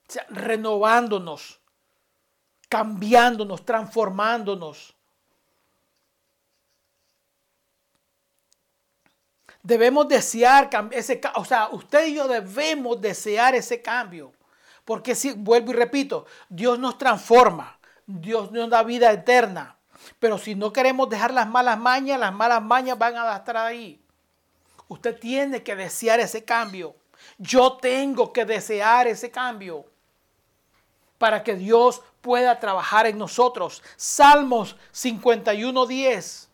O sea, renovándonos, cambiándonos, transformándonos. Debemos desear ese o sea, usted y yo debemos desear ese cambio. Porque si vuelvo y repito, Dios nos transforma, Dios nos da vida eterna. Pero si no queremos dejar las malas mañas, las malas mañas van a estar ahí. Usted tiene que desear ese cambio. Yo tengo que desear ese cambio para que Dios pueda trabajar en nosotros. Salmos 51.10.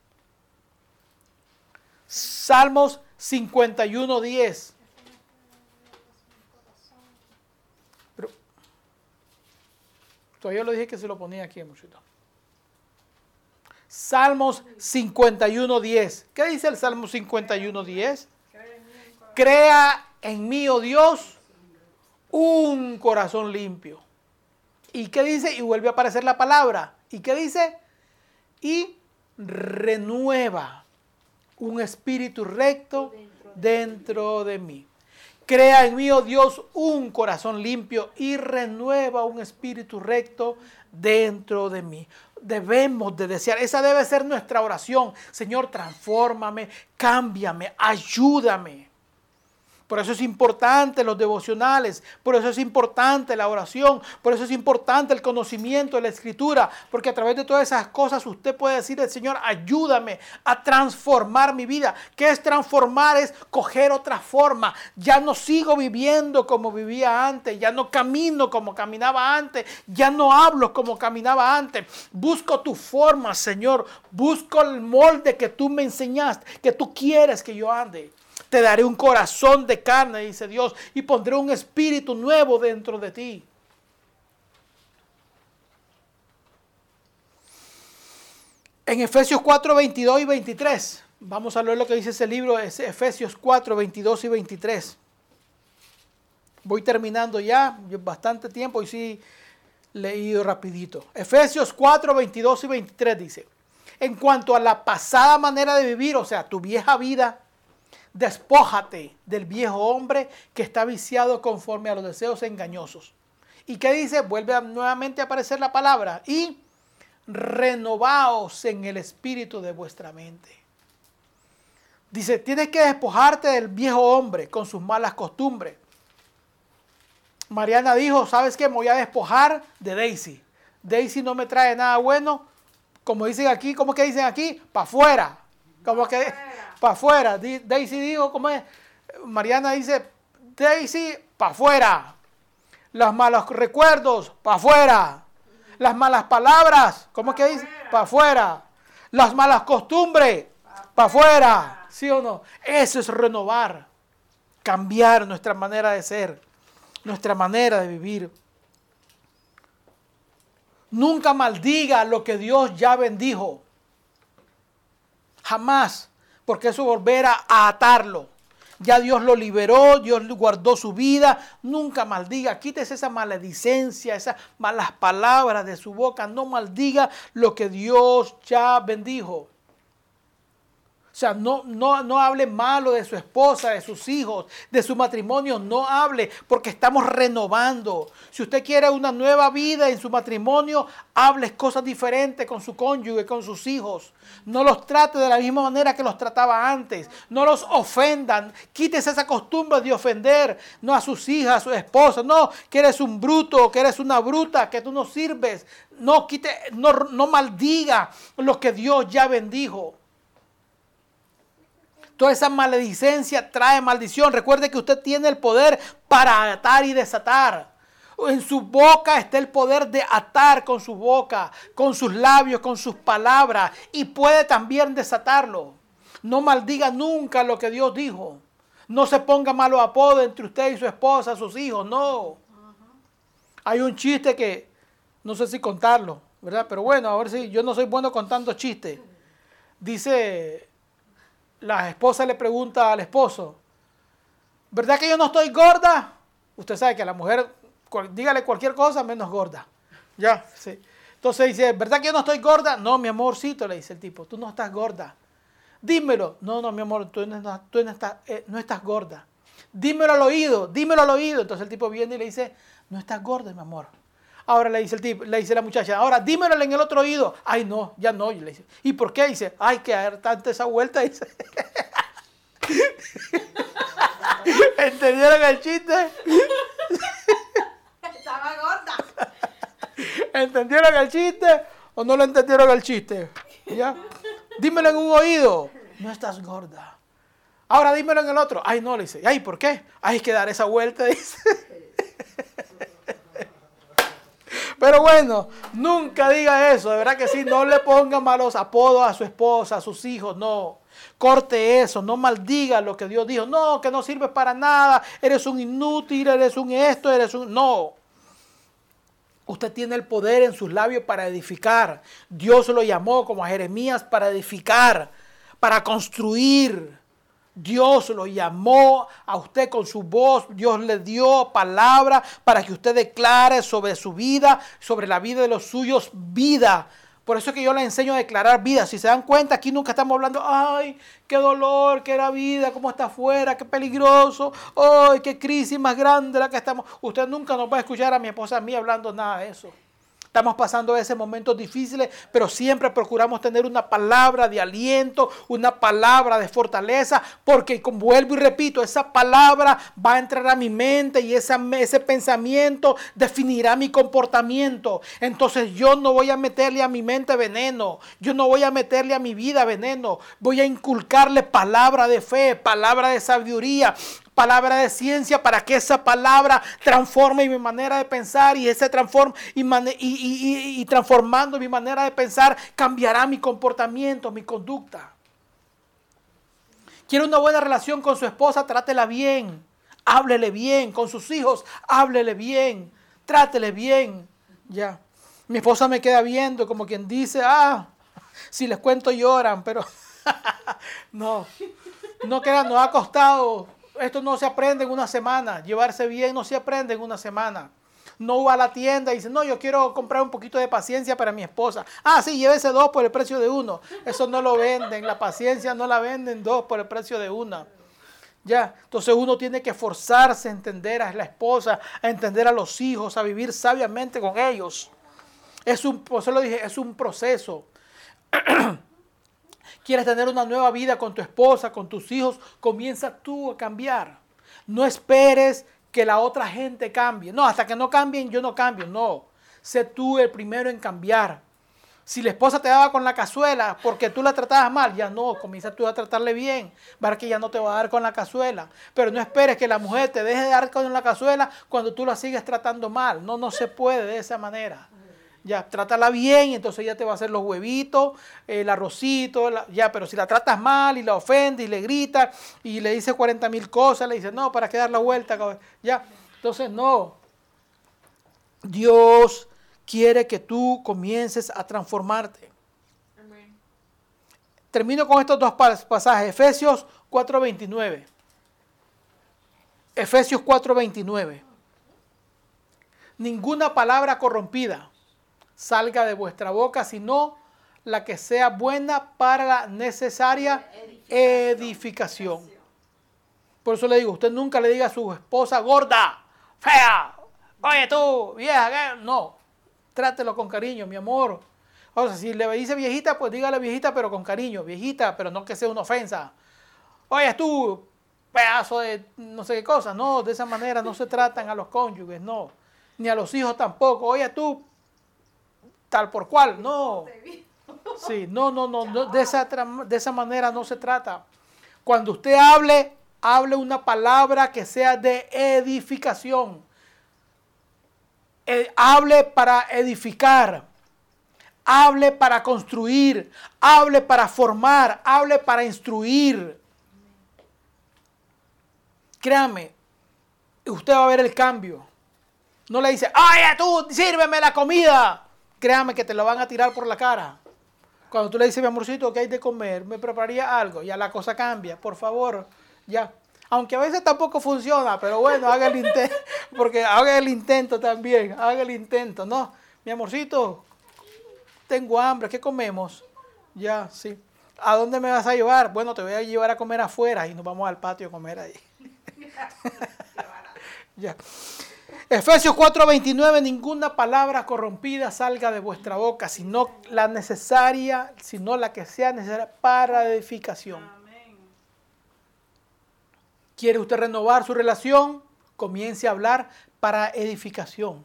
Salmos 51.10. Pero, todavía lo dije que se lo ponía aquí, muchachos. Salmos 51.10. ¿Qué dice el Salmo 51.10? Crea en mí, oh Dios, un corazón limpio. ¿Y qué dice? Y vuelve a aparecer la palabra. ¿Y qué dice? Y renueva un espíritu recto dentro de mí. Crea en mí, oh Dios, un corazón limpio y renueva un espíritu recto dentro de mí. Debemos de desear, esa debe ser nuestra oración. Señor, transfórmame, cámbiame, ayúdame. Por eso es importante los devocionales, por eso es importante la oración, por eso es importante el conocimiento de la escritura, porque a través de todas esas cosas usted puede decirle, Señor, ayúdame a transformar mi vida. ¿Qué es transformar? Es coger otra forma. Ya no sigo viviendo como vivía antes, ya no camino como caminaba antes, ya no hablo como caminaba antes. Busco tu forma, Señor. Busco el molde que tú me enseñaste, que tú quieres que yo ande. Te daré un corazón de carne, dice Dios, y pondré un espíritu nuevo dentro de ti. En Efesios 4, 22 y 23, vamos a leer lo que dice ese libro, es Efesios 4, 22 y 23. Voy terminando ya, bastante tiempo y sí leído rapidito. Efesios 4, 22 y 23 dice, en cuanto a la pasada manera de vivir, o sea, tu vieja vida, despójate del viejo hombre que está viciado conforme a los deseos engañosos. ¿Y qué dice? Vuelve nuevamente a aparecer la palabra. Y renovaos en el espíritu de vuestra mente. Dice, tienes que despojarte del viejo hombre con sus malas costumbres. Mariana dijo, ¿sabes qué? Me voy a despojar de Daisy. Daisy no me trae nada bueno. Como dicen aquí, ¿cómo que dicen aquí? Para afuera. Como que para afuera. Daisy dijo, ¿cómo es? Mariana dice, Daisy, para afuera. Los malos recuerdos, para afuera. Las malas palabras, ¿cómo que dice? Para afuera. Las malas costumbres, para afuera. ¿Sí o no? Eso es renovar, cambiar nuestra manera de ser, nuestra manera de vivir. Nunca maldiga lo que Dios ya bendijo. Jamás, porque eso volver a atarlo. Ya Dios lo liberó, Dios guardó su vida. Nunca maldiga, quítese esa maledicencia, esas malas palabras de su boca. No maldiga lo que Dios ya bendijo. Sea, no, no, no hable malo de su esposa, de sus hijos, de su matrimonio. No hable porque estamos renovando. Si usted quiere una nueva vida en su matrimonio, hable cosas diferentes con su cónyuge, con sus hijos. No los trate de la misma manera que los trataba antes. No los ofendan. Quítese esa costumbre de ofender no a sus hijas, a su esposa. No, que eres un bruto, que eres una bruta, que tú no sirves. No, quite, no, no maldiga lo que Dios ya bendijo. Toda esa maledicencia trae maldición. Recuerde que usted tiene el poder para atar y desatar. En su boca está el poder de atar con su boca, con sus labios, con sus palabras. Y puede también desatarlo. No maldiga nunca lo que Dios dijo. No se ponga malo apodo entre usted y su esposa, sus hijos. No. Hay un chiste que no sé si contarlo, ¿verdad? Pero bueno, a ver si yo no soy bueno contando chistes. Dice la esposa le pregunta al esposo, ¿verdad que yo no estoy gorda? Usted sabe que a la mujer, dígale cualquier cosa menos gorda. Ya, sí. Entonces dice, ¿verdad que yo no estoy gorda? No, mi amorcito, le dice el tipo, tú no estás gorda. Dímelo. No, no, mi amor, tú no, estás, eh, no estás gorda. Dímelo al oído, dímelo al oído. Entonces el tipo viene y le dice, no estás gorda, mi amor. Ahora le dice el tipo, le dice la muchacha, ahora dímelo en el otro oído. Ay, no, ya no. Le dice, ¿y por qué? Dice, ay, que dar tanta esa vuelta. Dice. ¿Entendieron el chiste? Estaba gorda. ¿Entendieron el chiste o no lo entendieron el chiste? ¿Ya? Dímelo en un oído. No estás gorda. Ahora dímelo en el otro. Ay, no, le dice. Ay, ¿por qué? Hay que dar esa vuelta, dice. Pero bueno, nunca diga eso, de verdad que sí, no le ponga malos apodos a su esposa, a sus hijos, no. Corte eso, no maldiga lo que Dios dijo. No, que no sirve para nada, eres un inútil, eres un esto, eres un... No. Usted tiene el poder en sus labios para edificar. Dios lo llamó como a Jeremías para edificar, para construir. Dios lo llamó a usted con su voz. Dios le dio palabra para que usted declare sobre su vida, sobre la vida de los suyos, vida. Por eso es que yo le enseño a declarar vida. Si se dan cuenta, aquí nunca estamos hablando, ay, qué dolor, qué era vida, cómo está afuera, qué peligroso, ay, qué crisis más grande la que estamos. Usted nunca nos va a escuchar a mi esposa a mí hablando nada de eso. Estamos pasando ese momentos difíciles, pero siempre procuramos tener una palabra de aliento, una palabra de fortaleza, porque vuelvo y repito, esa palabra va a entrar a mi mente y esa, ese pensamiento definirá mi comportamiento. Entonces yo no voy a meterle a mi mente veneno, yo no voy a meterle a mi vida veneno, voy a inculcarle palabra de fe, palabra de sabiduría, palabra de ciencia para que esa palabra transforme mi manera de pensar y ese transform y, y, transformando mi manera de pensar cambiará mi comportamiento, mi conducta. Quiere una buena relación con su esposa, trátela bien, háblele bien, con sus hijos, háblele bien, trátele bien. Ya. Mi esposa me queda viendo como quien dice, ah, si les cuento lloran, pero no, no queda, no ha costado esto no se aprende en una semana. Llevarse bien no se aprende en una semana. No va a la tienda y dice, no, yo quiero comprar un poquito de paciencia para mi esposa. Ah, sí, llévese dos por el precio de uno. Eso no lo venden. La paciencia no la venden dos por el precio de una. Ya, entonces uno tiene que esforzarse a entender a la esposa, a entender a los hijos, a vivir sabiamente con ellos. Es un, por eso lo dije, es un proceso. quieres tener una nueva vida con tu esposa, con tus hijos, comienza tú a cambiar. No esperes que la otra gente cambie. No, hasta que no cambien, yo no cambio. No, sé tú el primero en cambiar. Si la esposa te daba con la cazuela porque tú la tratabas mal, ya no, comienza tú a tratarle bien, ver que ya no te va a dar con la cazuela. Pero no esperes que la mujer te deje de dar con la cazuela cuando tú la sigues tratando mal. No, no se puede de esa manera. Ya, trátala bien, entonces ya te va a hacer los huevitos, el arrocito, ya, pero si la tratas mal y la ofende y le grita y le dice 40 mil cosas, le dice, no, para que dar la vuelta, ya, entonces no. Dios quiere que tú comiences a transformarte. Termino con estos dos pasajes, Efesios 4:29. Efesios 4:29. Ninguna palabra corrompida salga de vuestra boca, sino la que sea buena para la necesaria edificación. Por eso le digo, usted nunca le diga a su esposa gorda, fea, oye tú, vieja, no, trátelo con cariño, mi amor. O sea, si le dice viejita, pues dígale viejita, pero con cariño, viejita, pero no que sea una ofensa. Oye tú, pedazo de no sé qué cosa, no, de esa manera no se tratan a los cónyuges, no, ni a los hijos tampoco. Oye tú, tal por cual, no. Sí, no, no, no, de, esa, de esa manera no se trata. Cuando usted hable, hable una palabra que sea de edificación. Eh, hable para edificar. Hable para construir. Hable para formar. Hable para instruir. Créame, usted va a ver el cambio. No le dice, oye tú, sírveme la comida créame que te lo van a tirar por la cara. Cuando tú le dices, mi amorcito, ¿qué hay de comer? Me prepararía algo. Ya la cosa cambia, por favor. Ya. Aunque a veces tampoco funciona, pero bueno, haga el intento. Porque haga el intento también. Haga el intento, ¿no? Mi amorcito, tengo hambre. ¿Qué comemos? Ya, sí. ¿A dónde me vas a llevar? Bueno, te voy a llevar a comer afuera y nos vamos al patio a comer ahí. ya. Efesios 4:29, ninguna palabra corrompida salga de vuestra boca, sino la necesaria, sino la que sea necesaria para edificación. ¿Quiere usted renovar su relación? Comience a hablar para edificación.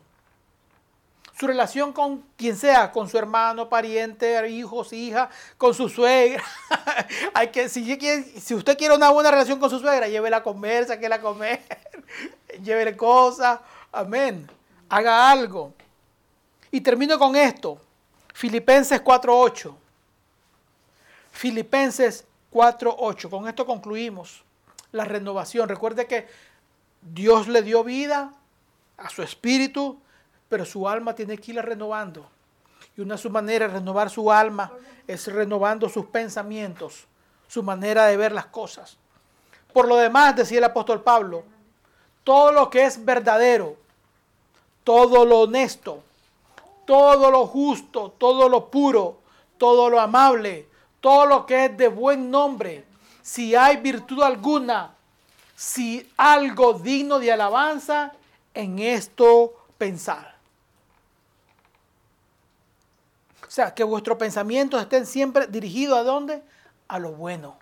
Su relación con quien sea, con su hermano, pariente, hijos, hija, con su suegra. Hay que, si, usted quiere una buena relación con su suegra, llévela a comer, sáquela a comer, llévele cosas. Amén. Haga algo. Y termino con esto. Filipenses 4.8. Filipenses 4.8. Con esto concluimos la renovación. Recuerde que Dios le dio vida a su espíritu, pero su alma tiene que irla renovando. Y una de sus maneras de renovar su alma es renovando sus pensamientos, su manera de ver las cosas. Por lo demás, decía el apóstol Pablo, todo lo que es verdadero, todo lo honesto, todo lo justo, todo lo puro, todo lo amable, todo lo que es de buen nombre, si hay virtud alguna, si algo digno de alabanza, en esto pensar. O sea, que vuestros pensamientos estén siempre dirigidos a dónde? A lo bueno.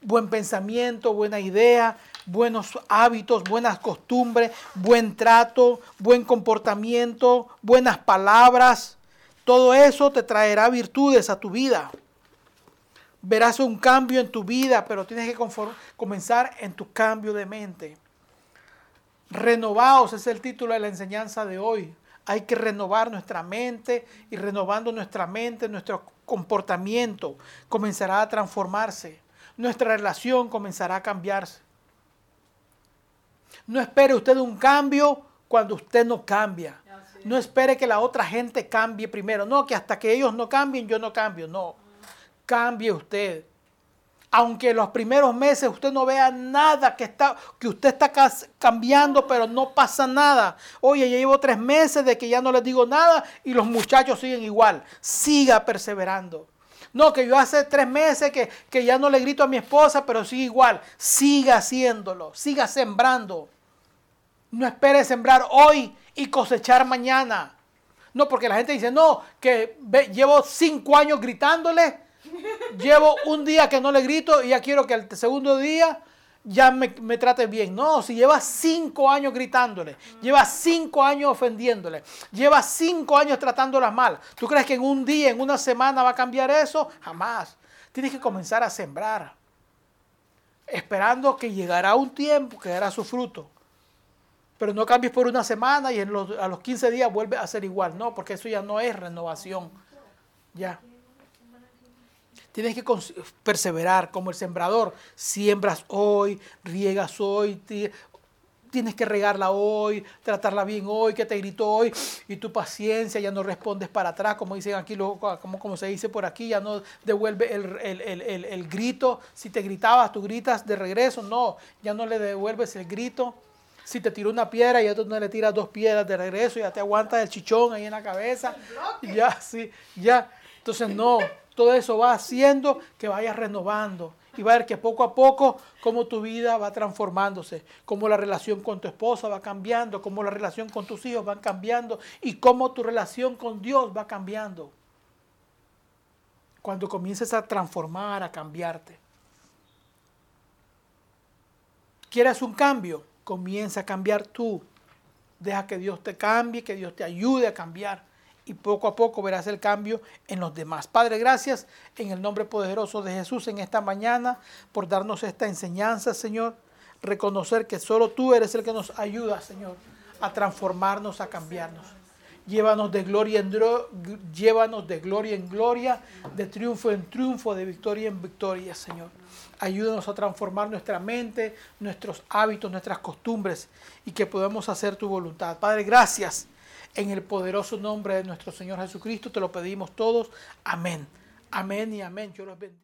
Buen pensamiento, buena idea, buenos hábitos, buenas costumbres, buen trato, buen comportamiento, buenas palabras. Todo eso te traerá virtudes a tu vida. Verás un cambio en tu vida, pero tienes que comenzar en tu cambio de mente. Renovaos es el título de la enseñanza de hoy. Hay que renovar nuestra mente y renovando nuestra mente, nuestro comportamiento comenzará a transformarse. Nuestra relación comenzará a cambiarse. No espere usted un cambio cuando usted no cambia. No espere que la otra gente cambie primero. No, que hasta que ellos no cambien, yo no cambio. No, cambie usted. Aunque los primeros meses usted no vea nada que, está, que usted está cambiando, pero no pasa nada. Oye, ya llevo tres meses de que ya no les digo nada y los muchachos siguen igual. Siga perseverando. No, que yo hace tres meses que, que ya no le grito a mi esposa, pero sigue igual. Siga haciéndolo, siga sembrando. No espere sembrar hoy y cosechar mañana. No, porque la gente dice, no, que llevo cinco años gritándole, llevo un día que no le grito y ya quiero que el segundo día ya me, me trate bien. No, si lleva cinco años gritándole, lleva cinco años ofendiéndole, lleva cinco años tratándola mal. ¿Tú crees que en un día, en una semana va a cambiar eso? Jamás. Tienes que comenzar a sembrar, esperando que llegará un tiempo que dará su fruto. Pero no cambies por una semana y en los- a los 15 días vuelve a ser igual. No, porque eso ya no es renovación. Ya. Tienes que perseverar como el sembrador. Siembras hoy, riegas hoy, ti- tienes que regarla hoy, tratarla bien hoy, que te gritó hoy, y tu paciencia ya no respondes para atrás, como dicen aquí, como, como se dice por aquí, ya no devuelve el, el- el- el- el grito. Si te gritabas, tú gritas de regreso, no, ya no le devuelves el grito. Si te tiró una piedra, ya tú no le tiras dos piedras de regreso, ya te aguantas el chichón ahí en la cabeza. Ya, sí, ya. Entonces, no, todo eso va haciendo que vayas renovando. Y va a ver que poco a poco, como tu vida va transformándose, como la relación con tu esposa va cambiando, como la relación con tus hijos van cambiando y cómo tu relación con Dios va cambiando. Cuando comiences a transformar, a cambiarte. ¿Quieres un cambio? Comienza a cambiar tú. Deja que Dios te cambie, que Dios te ayude a cambiar. Y poco a poco verás el cambio en los demás. Padre, gracias en el nombre poderoso de Jesús en esta mañana por darnos esta enseñanza, Señor. Reconocer que solo tú eres el que nos ayuda, Señor, a transformarnos, a cambiarnos. Llévanos de gloria en llévanos de gloria en gloria, de triunfo en triunfo, de victoria en victoria, Señor. Ayúdanos a transformar nuestra mente, nuestros hábitos, nuestras costumbres y que podamos hacer tu voluntad. Padre, gracias. En el poderoso nombre de nuestro Señor Jesucristo te lo pedimos todos. Amén. Amén y amén. Yo los bendigo.